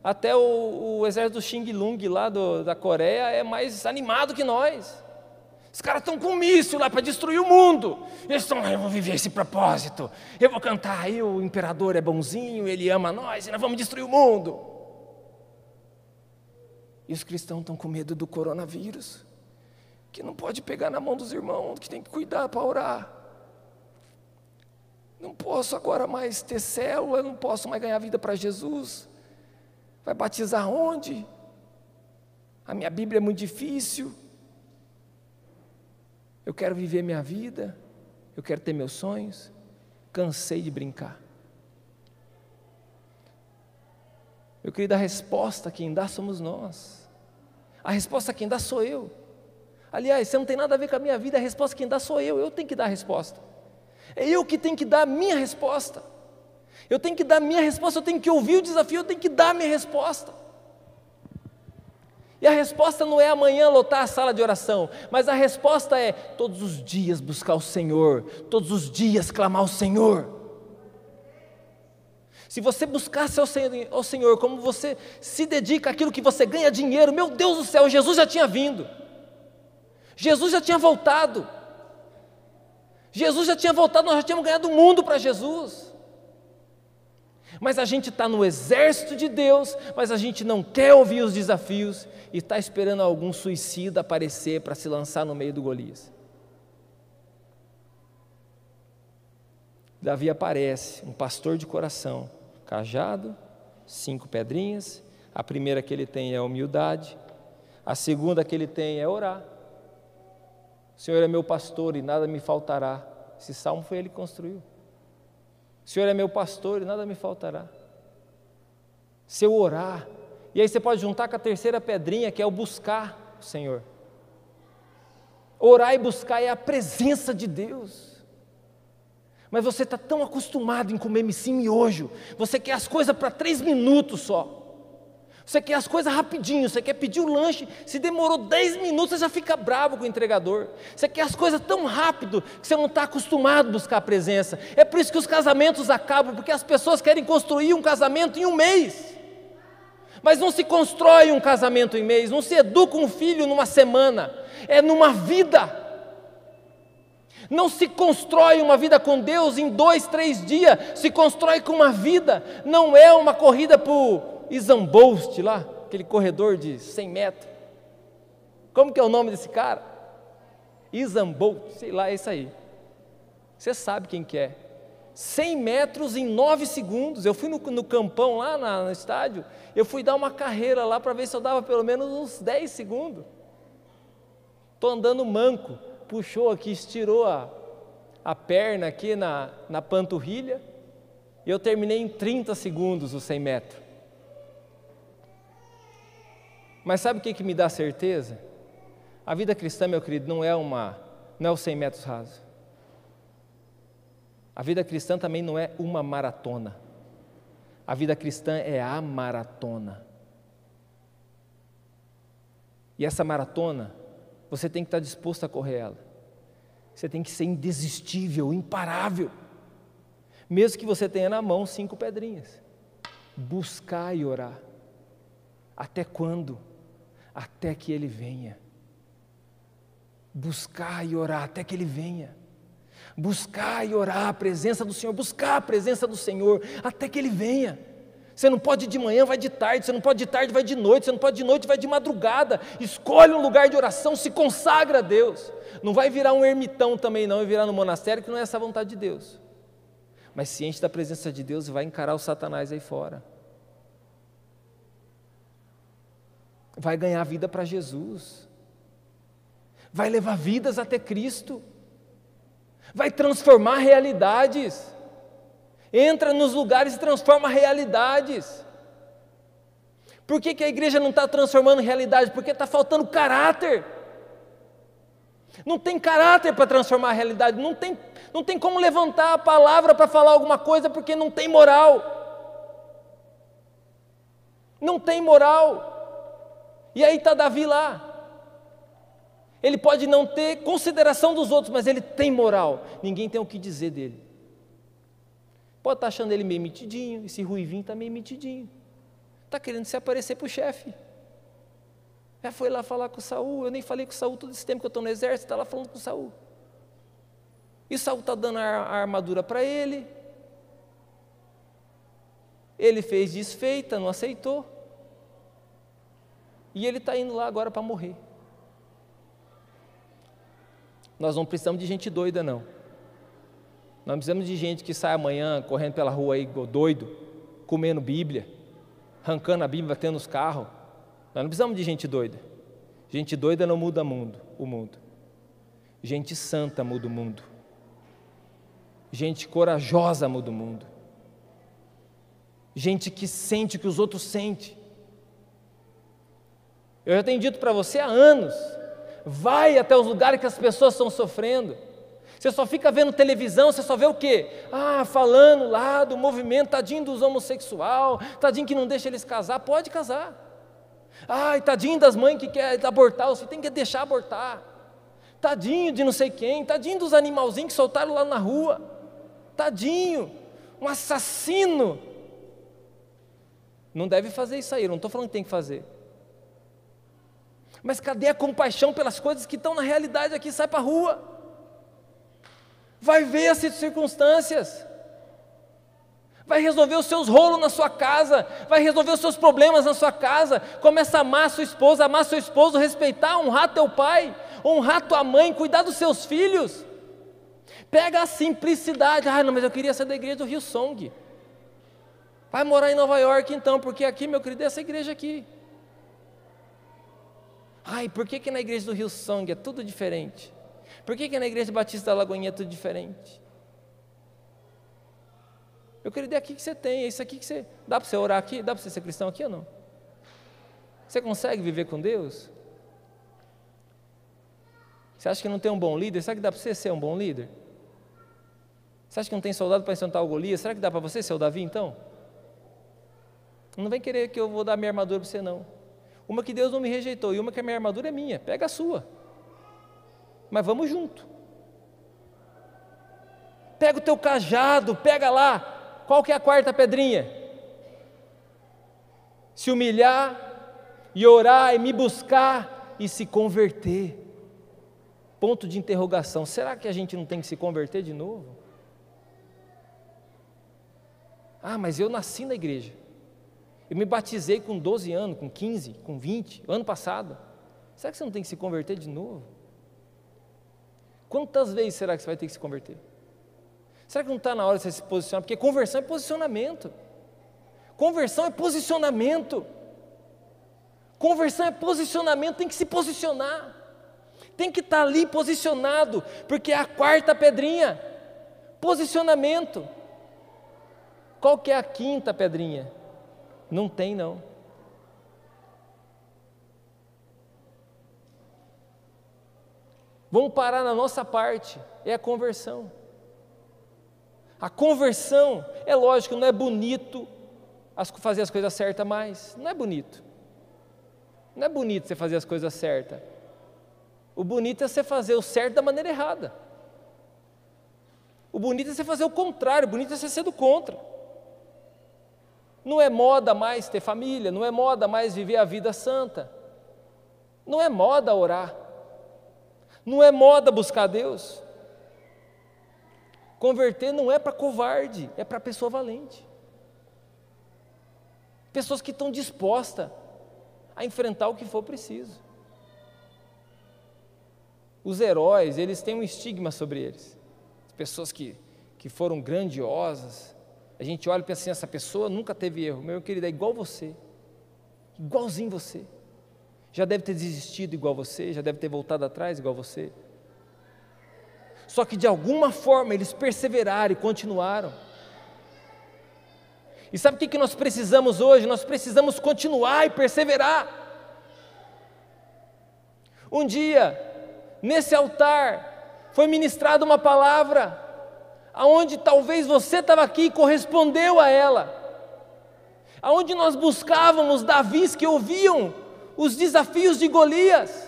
Até o, o exército Xing Lung lá do, da Coreia é mais animado que nós. Os caras estão com um míssil lá para destruir o mundo. Eles estão lá, eu vou viver esse propósito. Eu vou cantar aí, o imperador é bonzinho, ele ama nós e nós vamos destruir o mundo. E os cristãos estão com medo do coronavírus, que não pode pegar na mão dos irmãos, que tem que cuidar para orar. Não posso agora mais ter célula, não posso mais ganhar vida para Jesus. Vai batizar onde? A minha Bíblia é muito difícil. Eu quero viver minha vida. Eu quero ter meus sonhos. Cansei de brincar. Meu querido, a resposta quem dá somos nós. A resposta quem dá sou eu. Aliás, você não tem nada a ver com a minha vida, a resposta quem dá sou eu. Eu tenho que dar a resposta. É eu que tenho que dar a minha resposta. Eu tenho que dar minha resposta, eu tenho que ouvir o desafio, eu tenho que dar minha resposta. E a resposta não é amanhã lotar a sala de oração, mas a resposta é todos os dias buscar o Senhor, todos os dias clamar ao Senhor. se você buscasse ao Senhor, ao Senhor, como você se dedica àquilo que você ganha dinheiro, meu Deus do céu, Jesus já tinha vindo, Jesus já tinha voltado, Jesus já tinha voltado, nós já tínhamos ganhado o mundo para Jesus. Mas a gente está no exército de Deus, mas a gente não quer ouvir os desafios e está esperando algum suicida aparecer para se lançar no meio do Golias. Davi aparece, um pastor de coração, cajado, cinco pedrinhas. A primeira que ele tem é a humildade, a segunda que ele tem é orar. O Senhor é meu pastor e nada me faltará. Esse salmo foi ele que construiu. O Senhor é meu pastor e nada me faltará. Se eu orar, e aí você pode juntar com a terceira pedrinha, que é o buscar o Senhor. Orar e buscar é a presença de Deus. Mas você está tão acostumado em comer missim miojo, você quer as coisas para três minutos só. Você quer as coisas rapidinho, você quer pedir o lanche, se demorou dez minutos, você já fica bravo com o entregador. Você quer as coisas tão rápido que você não está acostumado a buscar a presença. É por isso que os casamentos acabam, porque as pessoas querem construir um casamento em um mês. Mas não se constrói um casamento em mês, não se educa um filho numa semana, é numa vida. Não se constrói uma vida com Deus em dois, três dias, se constrói com uma vida, não é uma corrida para o Isambost lá, aquele corredor de 100 metros. Como que é o nome desse cara? Isambolt, sei lá, é isso aí. Você sabe quem que é. 100 metros em 9 segundos. Eu fui no, no campão lá na, no estádio, eu fui dar uma carreira lá para ver se eu dava pelo menos uns 10 segundos. Estou andando manco puxou aqui, estirou a, a perna aqui na, na panturrilha, e eu terminei em 30 segundos os 100 metros. Mas sabe o que, que me dá certeza? A vida cristã, meu querido, não é uma, não é os 100 metros rasos. A vida cristã também não é uma maratona. A vida cristã é a maratona. E essa maratona você tem que estar disposto a correr ela. Você tem que ser indesistível, imparável. Mesmo que você tenha na mão cinco pedrinhas. Buscar e orar. Até quando? Até que Ele venha. Buscar e orar até que Ele venha. Buscar e orar a presença do Senhor, buscar a presença do Senhor até que Ele venha. Você não pode de manhã, vai de tarde. Você não pode de tarde, vai de noite. Você não pode de noite, vai de madrugada. Escolhe um lugar de oração, se consagra a Deus. Não vai virar um ermitão também, não, e virar no monastério, que não é essa vontade de Deus. Mas ciente da presença de Deus, vai encarar o Satanás aí fora. Vai ganhar vida para Jesus. Vai levar vidas até Cristo. Vai transformar realidades entra nos lugares e transforma realidades. Por que, que a igreja não está transformando realidade? Porque está faltando caráter. Não tem caráter para transformar a realidade, não tem, não tem como levantar a palavra para falar alguma coisa porque não tem moral. Não tem moral. E aí está Davi lá. Ele pode não ter consideração dos outros, mas ele tem moral. Ninguém tem o que dizer dele. Pode estar tá achando ele meio metidinho, esse ruivinho está meio metidinho. Está querendo se aparecer para o chefe. Já foi lá falar com o Saul, eu nem falei com o Saul todo esse tempo que eu estou no exército, está lá falando com o Saul. E o Saul está dando a armadura para ele. Ele fez desfeita, não aceitou. E ele está indo lá agora para morrer. Nós não precisamos de gente doida, não. Nós precisamos de gente que sai amanhã correndo pela rua aí doido, comendo Bíblia, arrancando a Bíblia, batendo nos carros. Nós não precisamos de gente doida. Gente doida não muda mundo, o mundo. Gente santa muda o mundo. Gente corajosa muda o mundo. Gente que sente o que os outros sentem. Eu já tenho dito para você há anos: vai até os lugares que as pessoas estão sofrendo. Você só fica vendo televisão, você só vê o quê? Ah, falando lá do movimento, tadinho dos homossexual, tadinho que não deixa eles casar, pode casar. Ai, tadinho das mães que quer abortar, você tem que deixar abortar. Tadinho de não sei quem, tadinho dos animalzinhos que soltaram lá na rua. Tadinho, um assassino Não deve fazer isso aí, eu não estou falando que tem que fazer. Mas cadê a compaixão pelas coisas que estão na realidade aqui? Sai para a rua. Vai ver as circunstâncias. Vai resolver os seus rolos na sua casa, vai resolver os seus problemas na sua casa. Começa a amar sua esposa, amar seu esposo, respeitar, honrar teu pai, honrar tua mãe, cuidar dos seus filhos. Pega a simplicidade. Ah, não, mas eu queria ser da igreja do Rio Song. Vai morar em Nova York então, porque aqui, meu querido, é essa igreja aqui. Ai, por que, que na igreja do Rio Song é tudo diferente? Por que, que na igreja Batista da Lagoinha é tudo diferente? Eu queria dizer aqui que você tem, é isso aqui que você. Dá para você orar aqui? Dá para você ser cristão aqui ou não? Você consegue viver com Deus? Você acha que não tem um bom líder? Será que dá para você ser um bom líder? Você acha que não tem soldado para enfrentar o Golias? Será que dá para você ser o Davi então? Não vem querer que eu vou dar minha armadura para você, não. Uma que Deus não me rejeitou e uma que a minha armadura é minha. Pega a sua. Mas vamos junto. Pega o teu cajado, pega lá. Qual que é a quarta pedrinha? Se humilhar e orar e me buscar e se converter. Ponto de interrogação. Será que a gente não tem que se converter de novo? Ah, mas eu nasci na igreja. Eu me batizei com 12 anos, com 15, com 20, ano passado. Será que você não tem que se converter de novo? Quantas vezes será que você vai ter que se converter? Será que não está na hora de você se posicionar? Porque conversão é posicionamento. Conversão é posicionamento. Conversão é posicionamento, tem que se posicionar. Tem que estar tá ali posicionado, porque é a quarta pedrinha. Posicionamento. Qual que é a quinta pedrinha? Não tem, não. Vamos parar na nossa parte, é a conversão. A conversão, é lógico, não é bonito fazer as coisas certas mais, não é bonito. Não é bonito você fazer as coisas certas. O bonito é você fazer o certo da maneira errada. O bonito é você fazer o contrário, o bonito é você ser do contra. Não é moda mais ter família, não é moda mais viver a vida santa. Não é moda orar. Não é moda buscar Deus. Converter não é para covarde, é para pessoa valente. Pessoas que estão dispostas a enfrentar o que for preciso. Os heróis, eles têm um estigma sobre eles. As pessoas que, que foram grandiosas, a gente olha e pensa assim: essa pessoa nunca teve erro. Meu querido, é igual você, igualzinho você. Já deve ter desistido igual você, já deve ter voltado atrás igual você. Só que de alguma forma eles perseveraram e continuaram. E sabe o que nós precisamos hoje? Nós precisamos continuar e perseverar. Um dia, nesse altar, foi ministrada uma palavra aonde talvez você estava aqui e correspondeu a ela, aonde nós buscávamos Davis que ouviam os desafios de Golias.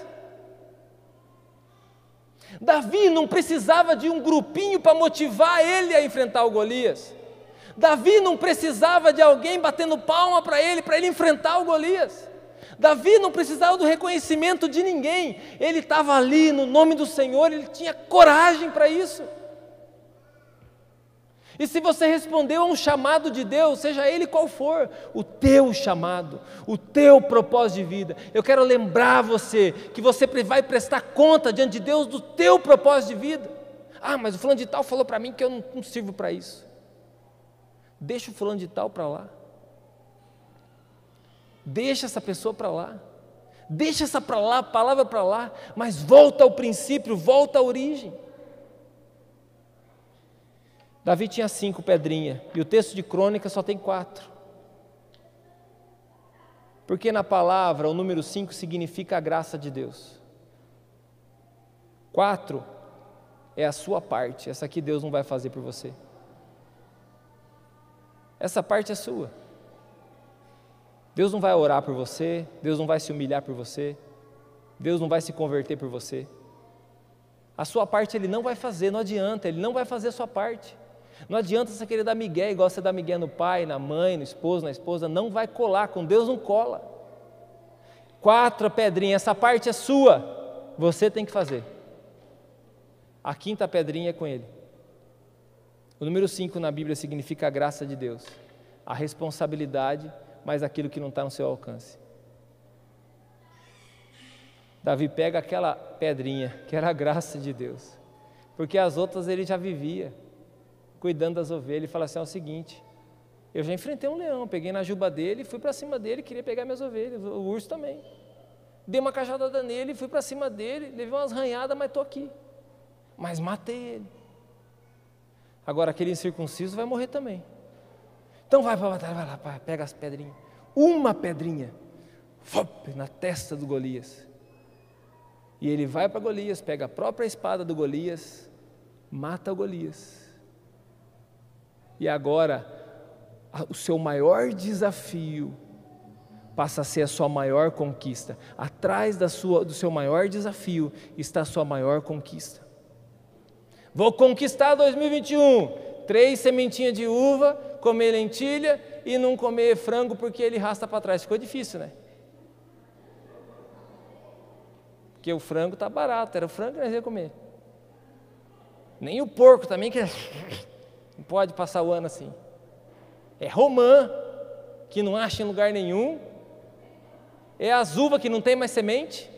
Davi não precisava de um grupinho para motivar ele a enfrentar o Golias. Davi não precisava de alguém batendo palma para ele, para ele enfrentar o Golias. Davi não precisava do reconhecimento de ninguém, ele estava ali no nome do Senhor, ele tinha coragem para isso. E se você respondeu a um chamado de Deus, seja ele qual for, o teu chamado, o teu propósito de vida, eu quero lembrar você que você vai prestar conta diante de Deus do teu propósito de vida. Ah, mas o fulano de tal falou para mim que eu não, não sirvo para isso. Deixa o fulano de tal para lá. Deixa essa pessoa para lá. Deixa essa para lá, palavra para lá, mas volta ao princípio, volta à origem. Davi tinha cinco pedrinhas e o texto de crônica só tem quatro. Porque na palavra o número cinco significa a graça de Deus. Quatro é a sua parte, essa aqui Deus não vai fazer por você. Essa parte é sua. Deus não vai orar por você, Deus não vai se humilhar por você, Deus não vai se converter por você. A sua parte Ele não vai fazer, não adianta, Ele não vai fazer a sua parte. Não adianta você querer dar migué igual você dá migué no pai, na mãe, no esposo, na esposa, não vai colar, com Deus não cola. Quatro pedrinhas, essa parte é sua, você tem que fazer. A quinta pedrinha é com ele. O número cinco na Bíblia significa a graça de Deus, a responsabilidade, mas aquilo que não está no seu alcance. Davi pega aquela pedrinha, que era a graça de Deus, porque as outras ele já vivia, cuidando das ovelhas, e fala assim: é o seguinte, eu já enfrentei um leão, peguei na juba dele, fui para cima dele, queria pegar minhas ovelhas, o urso também. Dei uma cajadada nele, fui para cima dele, levei umas ranhadas, mas estou aqui. Mas matei ele. Agora aquele incircunciso vai morrer também. Então vai para a batalha, vai lá, pega as pedrinhas. Uma pedrinha, fop, na testa do Golias. E ele vai para Golias, pega a própria espada do Golias, mata o Golias. E agora, o seu maior desafio passa a ser a sua maior conquista. Atrás da sua, do seu maior desafio está a sua maior conquista. Vou conquistar 2021. Três sementinhas de uva, comer lentilha e não comer frango porque ele rasta para trás. Ficou difícil, né? Porque o frango está barato, era o frango que nós ia comer. Nem o porco também, que não pode passar o ano assim. É romã, que não acha em lugar nenhum. É azuva, que não tem mais semente.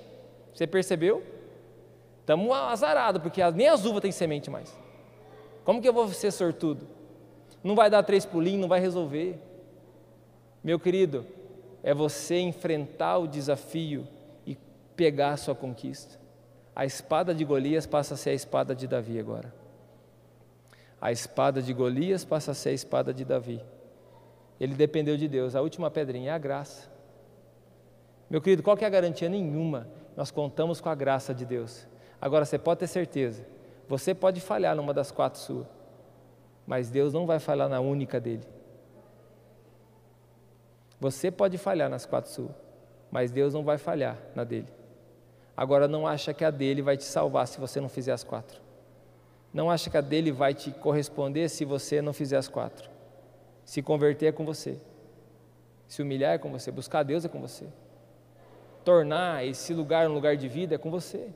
Você percebeu? Estamos azarados, porque nem as uvas tem semente mais. Como que eu vou ser sortudo? Não vai dar três pulinhos, não vai resolver. Meu querido, é você enfrentar o desafio e pegar a sua conquista. A espada de Golias passa a ser a espada de Davi agora. A espada de Golias passa a ser a espada de Davi. Ele dependeu de Deus. A última pedrinha é a graça. Meu querido, qual que é a garantia? Nenhuma. Nós contamos com a graça de Deus. Agora você pode ter certeza, você pode falhar numa das quatro suas, mas Deus não vai falhar na única dele. Você pode falhar nas quatro suas, mas Deus não vai falhar na dele. Agora não acha que a dele vai te salvar se você não fizer as quatro. Não acha que a dele vai te corresponder se você não fizer as quatro. Se converter é com você. Se humilhar é com você. Buscar Deus é com você. Tornar esse lugar um lugar de vida é com você.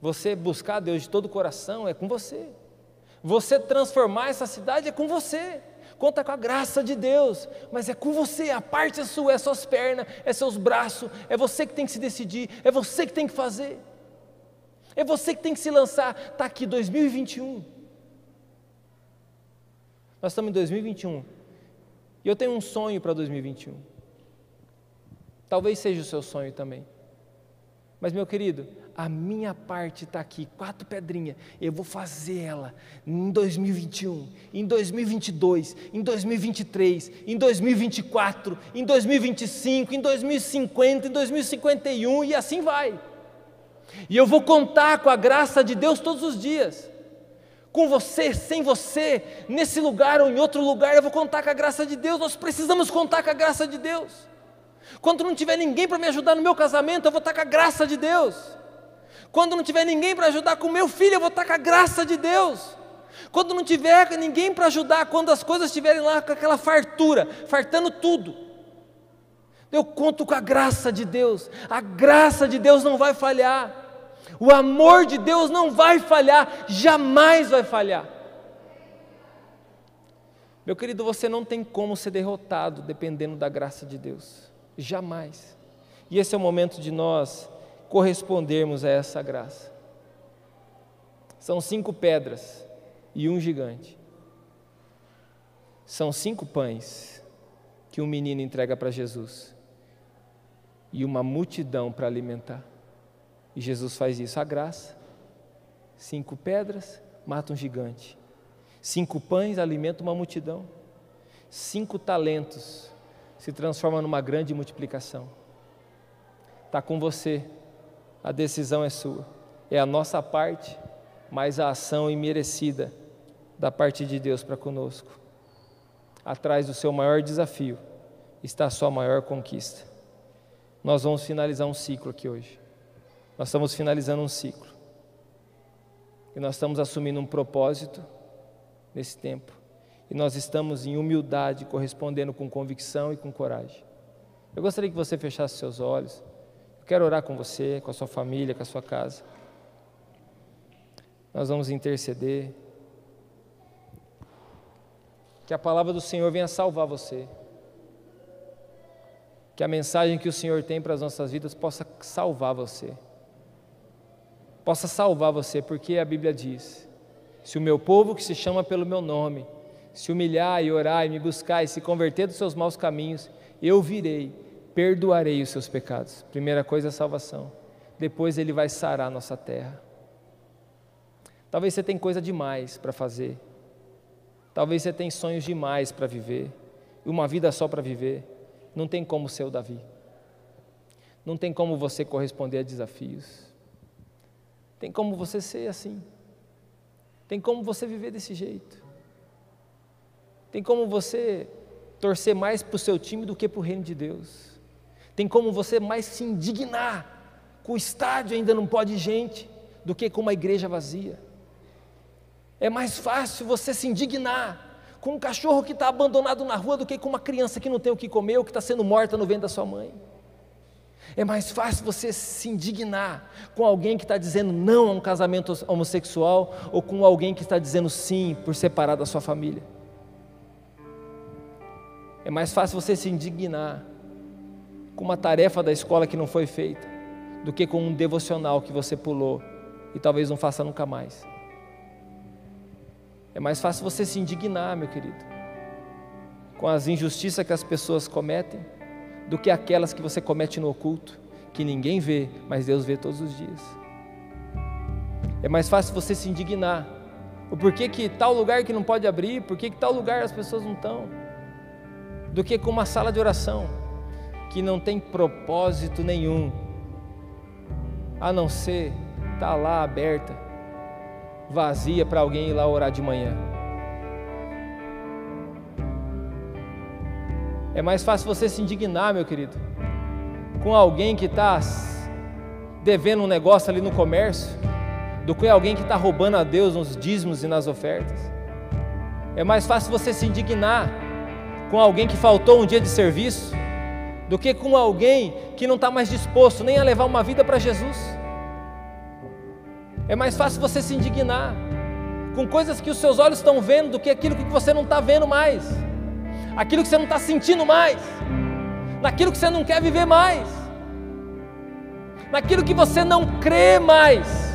Você buscar Deus de todo o coração é com você. Você transformar essa cidade é com você. Conta com a graça de Deus, mas é com você, a parte é sua, é suas pernas, é seus braços, é você que tem que se decidir, é você que tem que fazer. É você que tem que se lançar. Está aqui 2021. Nós estamos em 2021. E eu tenho um sonho para 2021. Talvez seja o seu sonho também. Mas, meu querido, a minha parte está aqui, quatro pedrinhas, eu vou fazer ela em 2021, em 2022, em 2023, em 2024, em 2025, em 2050, em 2051 e assim vai. E eu vou contar com a graça de Deus todos os dias. Com você, sem você, nesse lugar ou em outro lugar, eu vou contar com a graça de Deus. Nós precisamos contar com a graça de Deus. Quando não tiver ninguém para me ajudar no meu casamento, eu vou estar com a graça de Deus. Quando não tiver ninguém para ajudar com o meu filho, eu vou estar com a graça de Deus. Quando não tiver ninguém para ajudar, quando as coisas estiverem lá com aquela fartura, fartando tudo, eu conto com a graça de Deus. A graça de Deus não vai falhar. O amor de Deus não vai falhar, jamais vai falhar. Meu querido, você não tem como ser derrotado dependendo da graça de Deus. Jamais. E esse é o momento de nós correspondermos a essa graça. São cinco pedras e um gigante. São cinco pães que um menino entrega para Jesus e uma multidão para alimentar. E Jesus faz isso, a graça. Cinco pedras mata um gigante. Cinco pães alimenta uma multidão. Cinco talentos se transforma numa grande multiplicação. Está com você a decisão é sua. É a nossa parte, mas a ação imerecida da parte de Deus para conosco. Atrás do seu maior desafio está a sua maior conquista. Nós vamos finalizar um ciclo aqui hoje. Nós estamos finalizando um ciclo. E nós estamos assumindo um propósito nesse tempo. e nós estamos em humildade, correspondendo com convicção e com coragem. Eu gostaria que você fechasse seus olhos. Eu quero orar com você, com a sua família, com a sua casa. Nós vamos interceder. Que a palavra do Senhor venha salvar você. Que a mensagem que o Senhor tem para as nossas vidas possa salvar você. Possa salvar você, porque a Bíblia diz: se o meu povo que se chama pelo meu nome se humilhar e orar e me buscar e se converter dos seus maus caminhos, eu virei, perdoarei os seus pecados. Primeira coisa é salvação. Depois ele vai sarar a nossa terra. Talvez você tenha coisa demais para fazer. Talvez você tenha sonhos demais para viver. Uma vida só para viver. Não tem como ser o Davi. Não tem como você corresponder a desafios. Tem como você ser assim. Tem como você viver desse jeito. Tem como você torcer mais para o seu time do que para o reino de Deus. Tem como você mais se indignar com o estádio ainda não pode gente do que com uma igreja vazia. É mais fácil você se indignar com um cachorro que está abandonado na rua do que com uma criança que não tem o que comer ou que está sendo morta no ventre da sua mãe. É mais fácil você se indignar com alguém que está dizendo não a um casamento homossexual ou com alguém que está dizendo sim por separar da sua família. É mais fácil você se indignar com uma tarefa da escola que não foi feita do que com um devocional que você pulou e talvez não faça nunca mais. É mais fácil você se indignar, meu querido, com as injustiças que as pessoas cometem, do que aquelas que você comete no oculto, que ninguém vê, mas Deus vê todos os dias. É mais fácil você se indignar. O porquê que tal lugar que não pode abrir, por que tal lugar as pessoas não estão, do que com uma sala de oração que não tem propósito nenhum, a não ser estar tá lá aberta vazia para alguém ir lá orar de manhã. É mais fácil você se indignar, meu querido, com alguém que está devendo um negócio ali no comércio, do que alguém que está roubando a Deus nos dízimos e nas ofertas. É mais fácil você se indignar com alguém que faltou um dia de serviço, do que com alguém que não está mais disposto nem a levar uma vida para Jesus. É mais fácil você se indignar com coisas que os seus olhos estão vendo do que aquilo que você não está vendo mais, aquilo que você não está sentindo mais, naquilo que você não quer viver mais, naquilo que você não crê mais.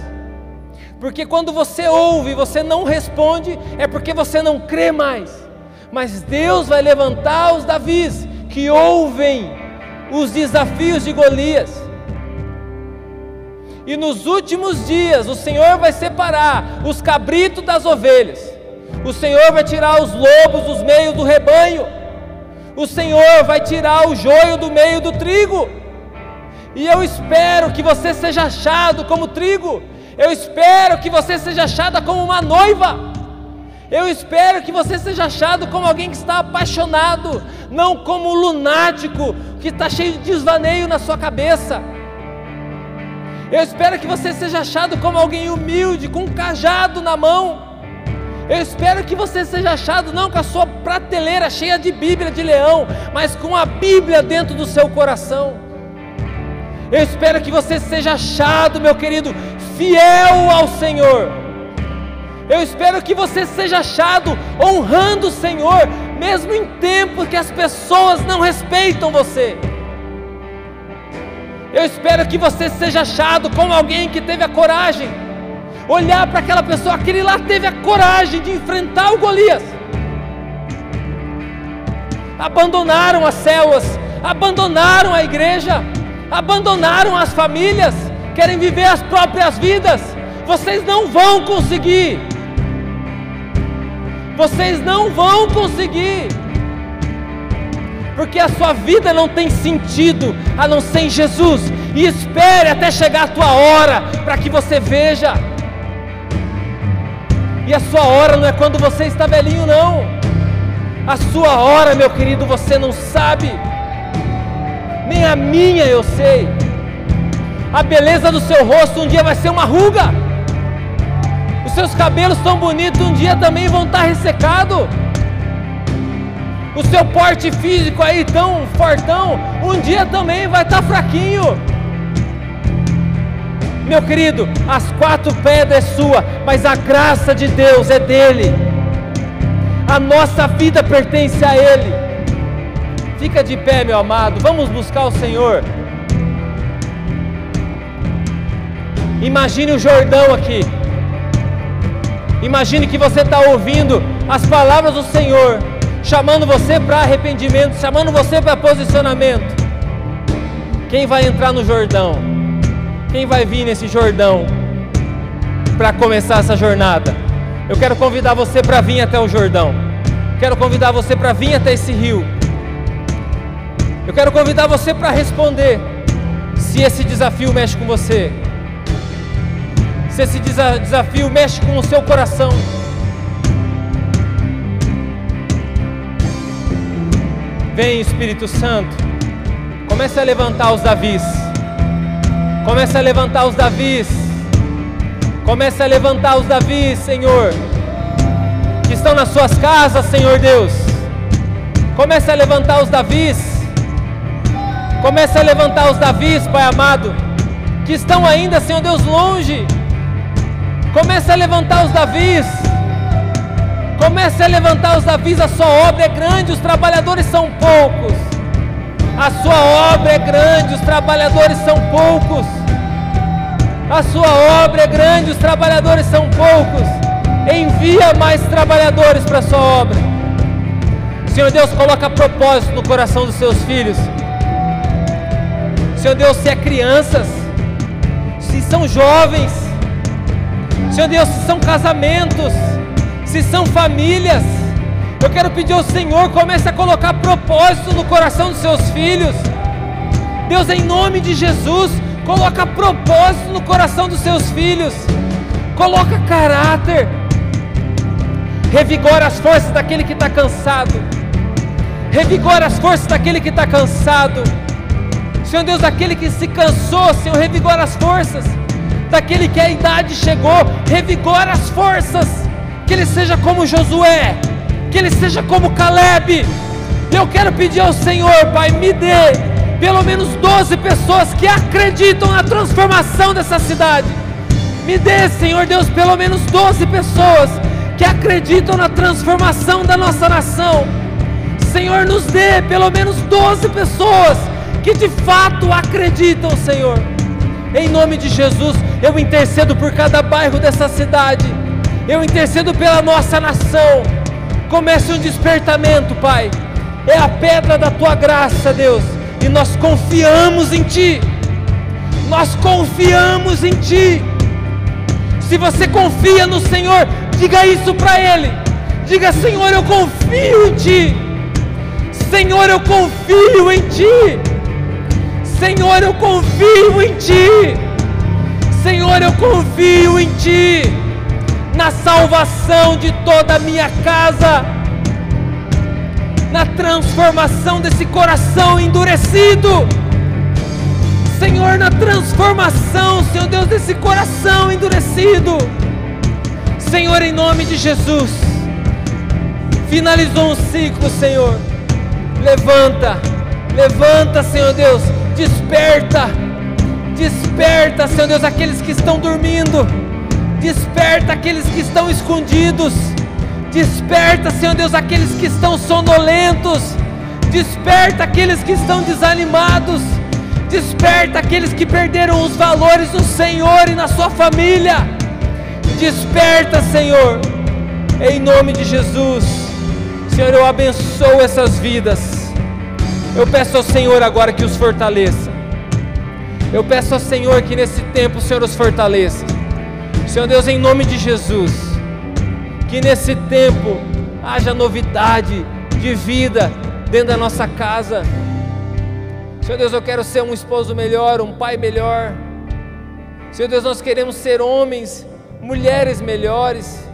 Porque quando você ouve você não responde, é porque você não crê mais. Mas Deus vai levantar os Davis que ouvem os desafios de Golias e nos últimos dias o Senhor vai separar os cabritos das ovelhas. O Senhor vai tirar os lobos dos meios do rebanho. O Senhor vai tirar o joio do meio do trigo. E eu espero que você seja achado como trigo. Eu espero que você seja achada como uma noiva. Eu espero que você seja achado como alguém que está apaixonado, não como um lunático que está cheio de desvaneio na sua cabeça. Eu espero que você seja achado como alguém humilde, com um cajado na mão. Eu espero que você seja achado não com a sua prateleira cheia de Bíblia de leão, mas com a Bíblia dentro do seu coração. Eu espero que você seja achado, meu querido, fiel ao Senhor. Eu espero que você seja achado honrando o Senhor, mesmo em tempos que as pessoas não respeitam você. Eu espero que você seja achado como alguém que teve a coragem, olhar para aquela pessoa, aquele lá teve a coragem de enfrentar o Golias. Abandonaram as células, abandonaram a igreja, abandonaram as famílias, querem viver as próprias vidas. Vocês não vão conseguir. Vocês não vão conseguir porque a sua vida não tem sentido a não ser em Jesus. E espere até chegar a tua hora para que você veja. E a sua hora não é quando você está velhinho, não. A sua hora, meu querido, você não sabe. Nem a minha eu sei. A beleza do seu rosto um dia vai ser uma ruga. Os seus cabelos tão bonitos um dia também vão estar ressecados. O seu porte físico aí tão fortão, um dia também vai estar tá fraquinho. Meu querido, as quatro pedras é sua, mas a graça de Deus é dele. A nossa vida pertence a ele. Fica de pé, meu amado. Vamos buscar o Senhor. Imagine o Jordão aqui. Imagine que você está ouvindo as palavras do Senhor, chamando você para arrependimento, chamando você para posicionamento. Quem vai entrar no Jordão? Quem vai vir nesse Jordão para começar essa jornada? Eu quero convidar você para vir até o Jordão. Quero convidar você para vir até esse rio. Eu quero convidar você para responder se esse desafio mexe com você se esse desafio mexe com o seu coração. Vem Espírito Santo, comece a levantar os Davis, comece a levantar os Davis, comece a levantar os Davis, Senhor, que estão nas suas casas, Senhor Deus. Comece a levantar os Davis, comece a levantar os Davis, Pai amado, que estão ainda, Senhor Deus, longe Comece a levantar os Davis. Comece a levantar os Davis. A sua obra é grande, os trabalhadores são poucos. A sua obra é grande, os trabalhadores são poucos. A sua obra é grande, os trabalhadores são poucos. Envia mais trabalhadores para a sua obra. Senhor Deus, coloca propósito no coração dos seus filhos. Senhor Deus, se é crianças, se são jovens, Senhor Deus, se são casamentos, se são famílias, eu quero pedir ao Senhor, comece a colocar propósito no coração dos seus filhos. Deus, em nome de Jesus, coloca propósito no coração dos seus filhos. Coloca caráter. Revigora as forças daquele que está cansado. Revigora as forças daquele que está cansado. Senhor Deus, aquele que se cansou, Senhor, revigora as forças daquele que a idade chegou, revigora as forças, que ele seja como Josué, que ele seja como Caleb. Eu quero pedir ao Senhor, Pai, me dê pelo menos 12 pessoas que acreditam na transformação dessa cidade. Me dê, Senhor Deus, pelo menos 12 pessoas que acreditam na transformação da nossa nação. Senhor, nos dê pelo menos 12 pessoas que de fato acreditam, Senhor. Em nome de Jesus, eu intercedo por cada bairro dessa cidade. Eu intercedo pela nossa nação. Comece um despertamento, Pai. É a pedra da tua graça, Deus. E nós confiamos em Ti. Nós confiamos em Ti. Se você confia no Senhor, diga isso para Ele. Diga, Senhor, eu confio em Ti. Senhor, eu confio em Ti. Senhor, eu confio em Ti. Senhor, eu confio em Ti, na salvação de toda a minha casa, na transformação desse coração endurecido. Senhor, na transformação, Senhor Deus, desse coração endurecido. Senhor, em nome de Jesus, finalizou um ciclo, Senhor. Levanta, levanta, Senhor Deus, desperta Desperta, Senhor Deus, aqueles que estão dormindo. Desperta aqueles que estão escondidos. Desperta, Senhor Deus, aqueles que estão sonolentos. Desperta aqueles que estão desanimados. Desperta aqueles que perderam os valores do Senhor e na sua família. Desperta, Senhor, em nome de Jesus. Senhor, eu abençoo essas vidas. Eu peço ao Senhor agora que os fortaleça. Eu peço ao Senhor que nesse tempo o Senhor os fortaleça. Senhor Deus, em nome de Jesus, que nesse tempo haja novidade de vida dentro da nossa casa. Senhor Deus, eu quero ser um esposo melhor, um pai melhor. Senhor Deus, nós queremos ser homens, mulheres melhores.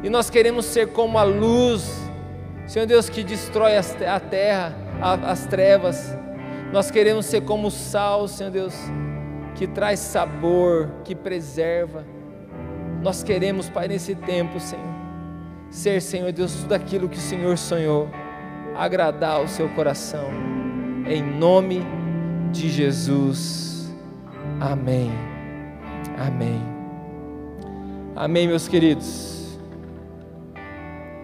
E nós queremos ser como a luz, Senhor Deus, que destrói a terra, as trevas. Nós queremos ser como o sal, Senhor Deus, que traz sabor, que preserva. Nós queremos, Pai, nesse tempo, Senhor, ser, Senhor Deus, tudo aquilo que o Senhor sonhou. agradar o seu coração. Em nome de Jesus. Amém. Amém. Amém, meus queridos.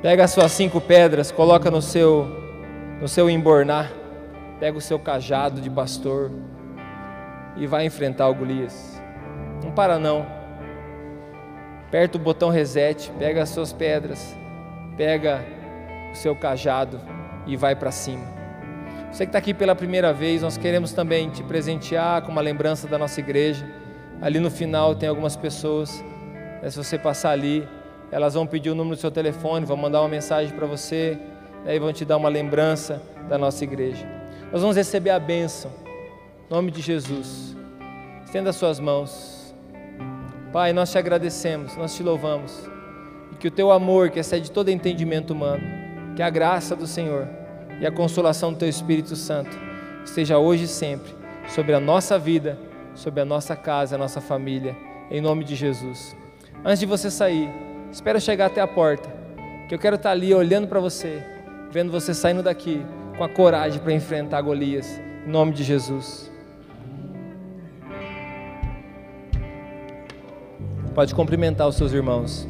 Pega as suas cinco pedras, coloca no seu no seu embornar. Pega o seu cajado de pastor e vai enfrentar o Golias. Não para não. Aperta o botão reset, pega as suas pedras, pega o seu cajado e vai para cima. Você que está aqui pela primeira vez, nós queremos também te presentear com uma lembrança da nossa igreja. Ali no final tem algumas pessoas. Né, se você passar ali, elas vão pedir o número do seu telefone, vão mandar uma mensagem para você, né, e vão te dar uma lembrança da nossa igreja. Nós vamos receber a bênção. Nome de Jesus. Estenda as suas mãos. Pai, nós te agradecemos, nós te louvamos. E que o teu amor, que excede todo entendimento humano, que a graça do Senhor e a consolação do teu Espírito Santo esteja hoje e sempre sobre a nossa vida, sobre a nossa casa, a nossa família, em nome de Jesus. Antes de você sair, espera chegar até a porta, que eu quero estar ali olhando para você, vendo você saindo daqui com a coragem para enfrentar Golias, em nome de Jesus. Pode cumprimentar os seus irmãos.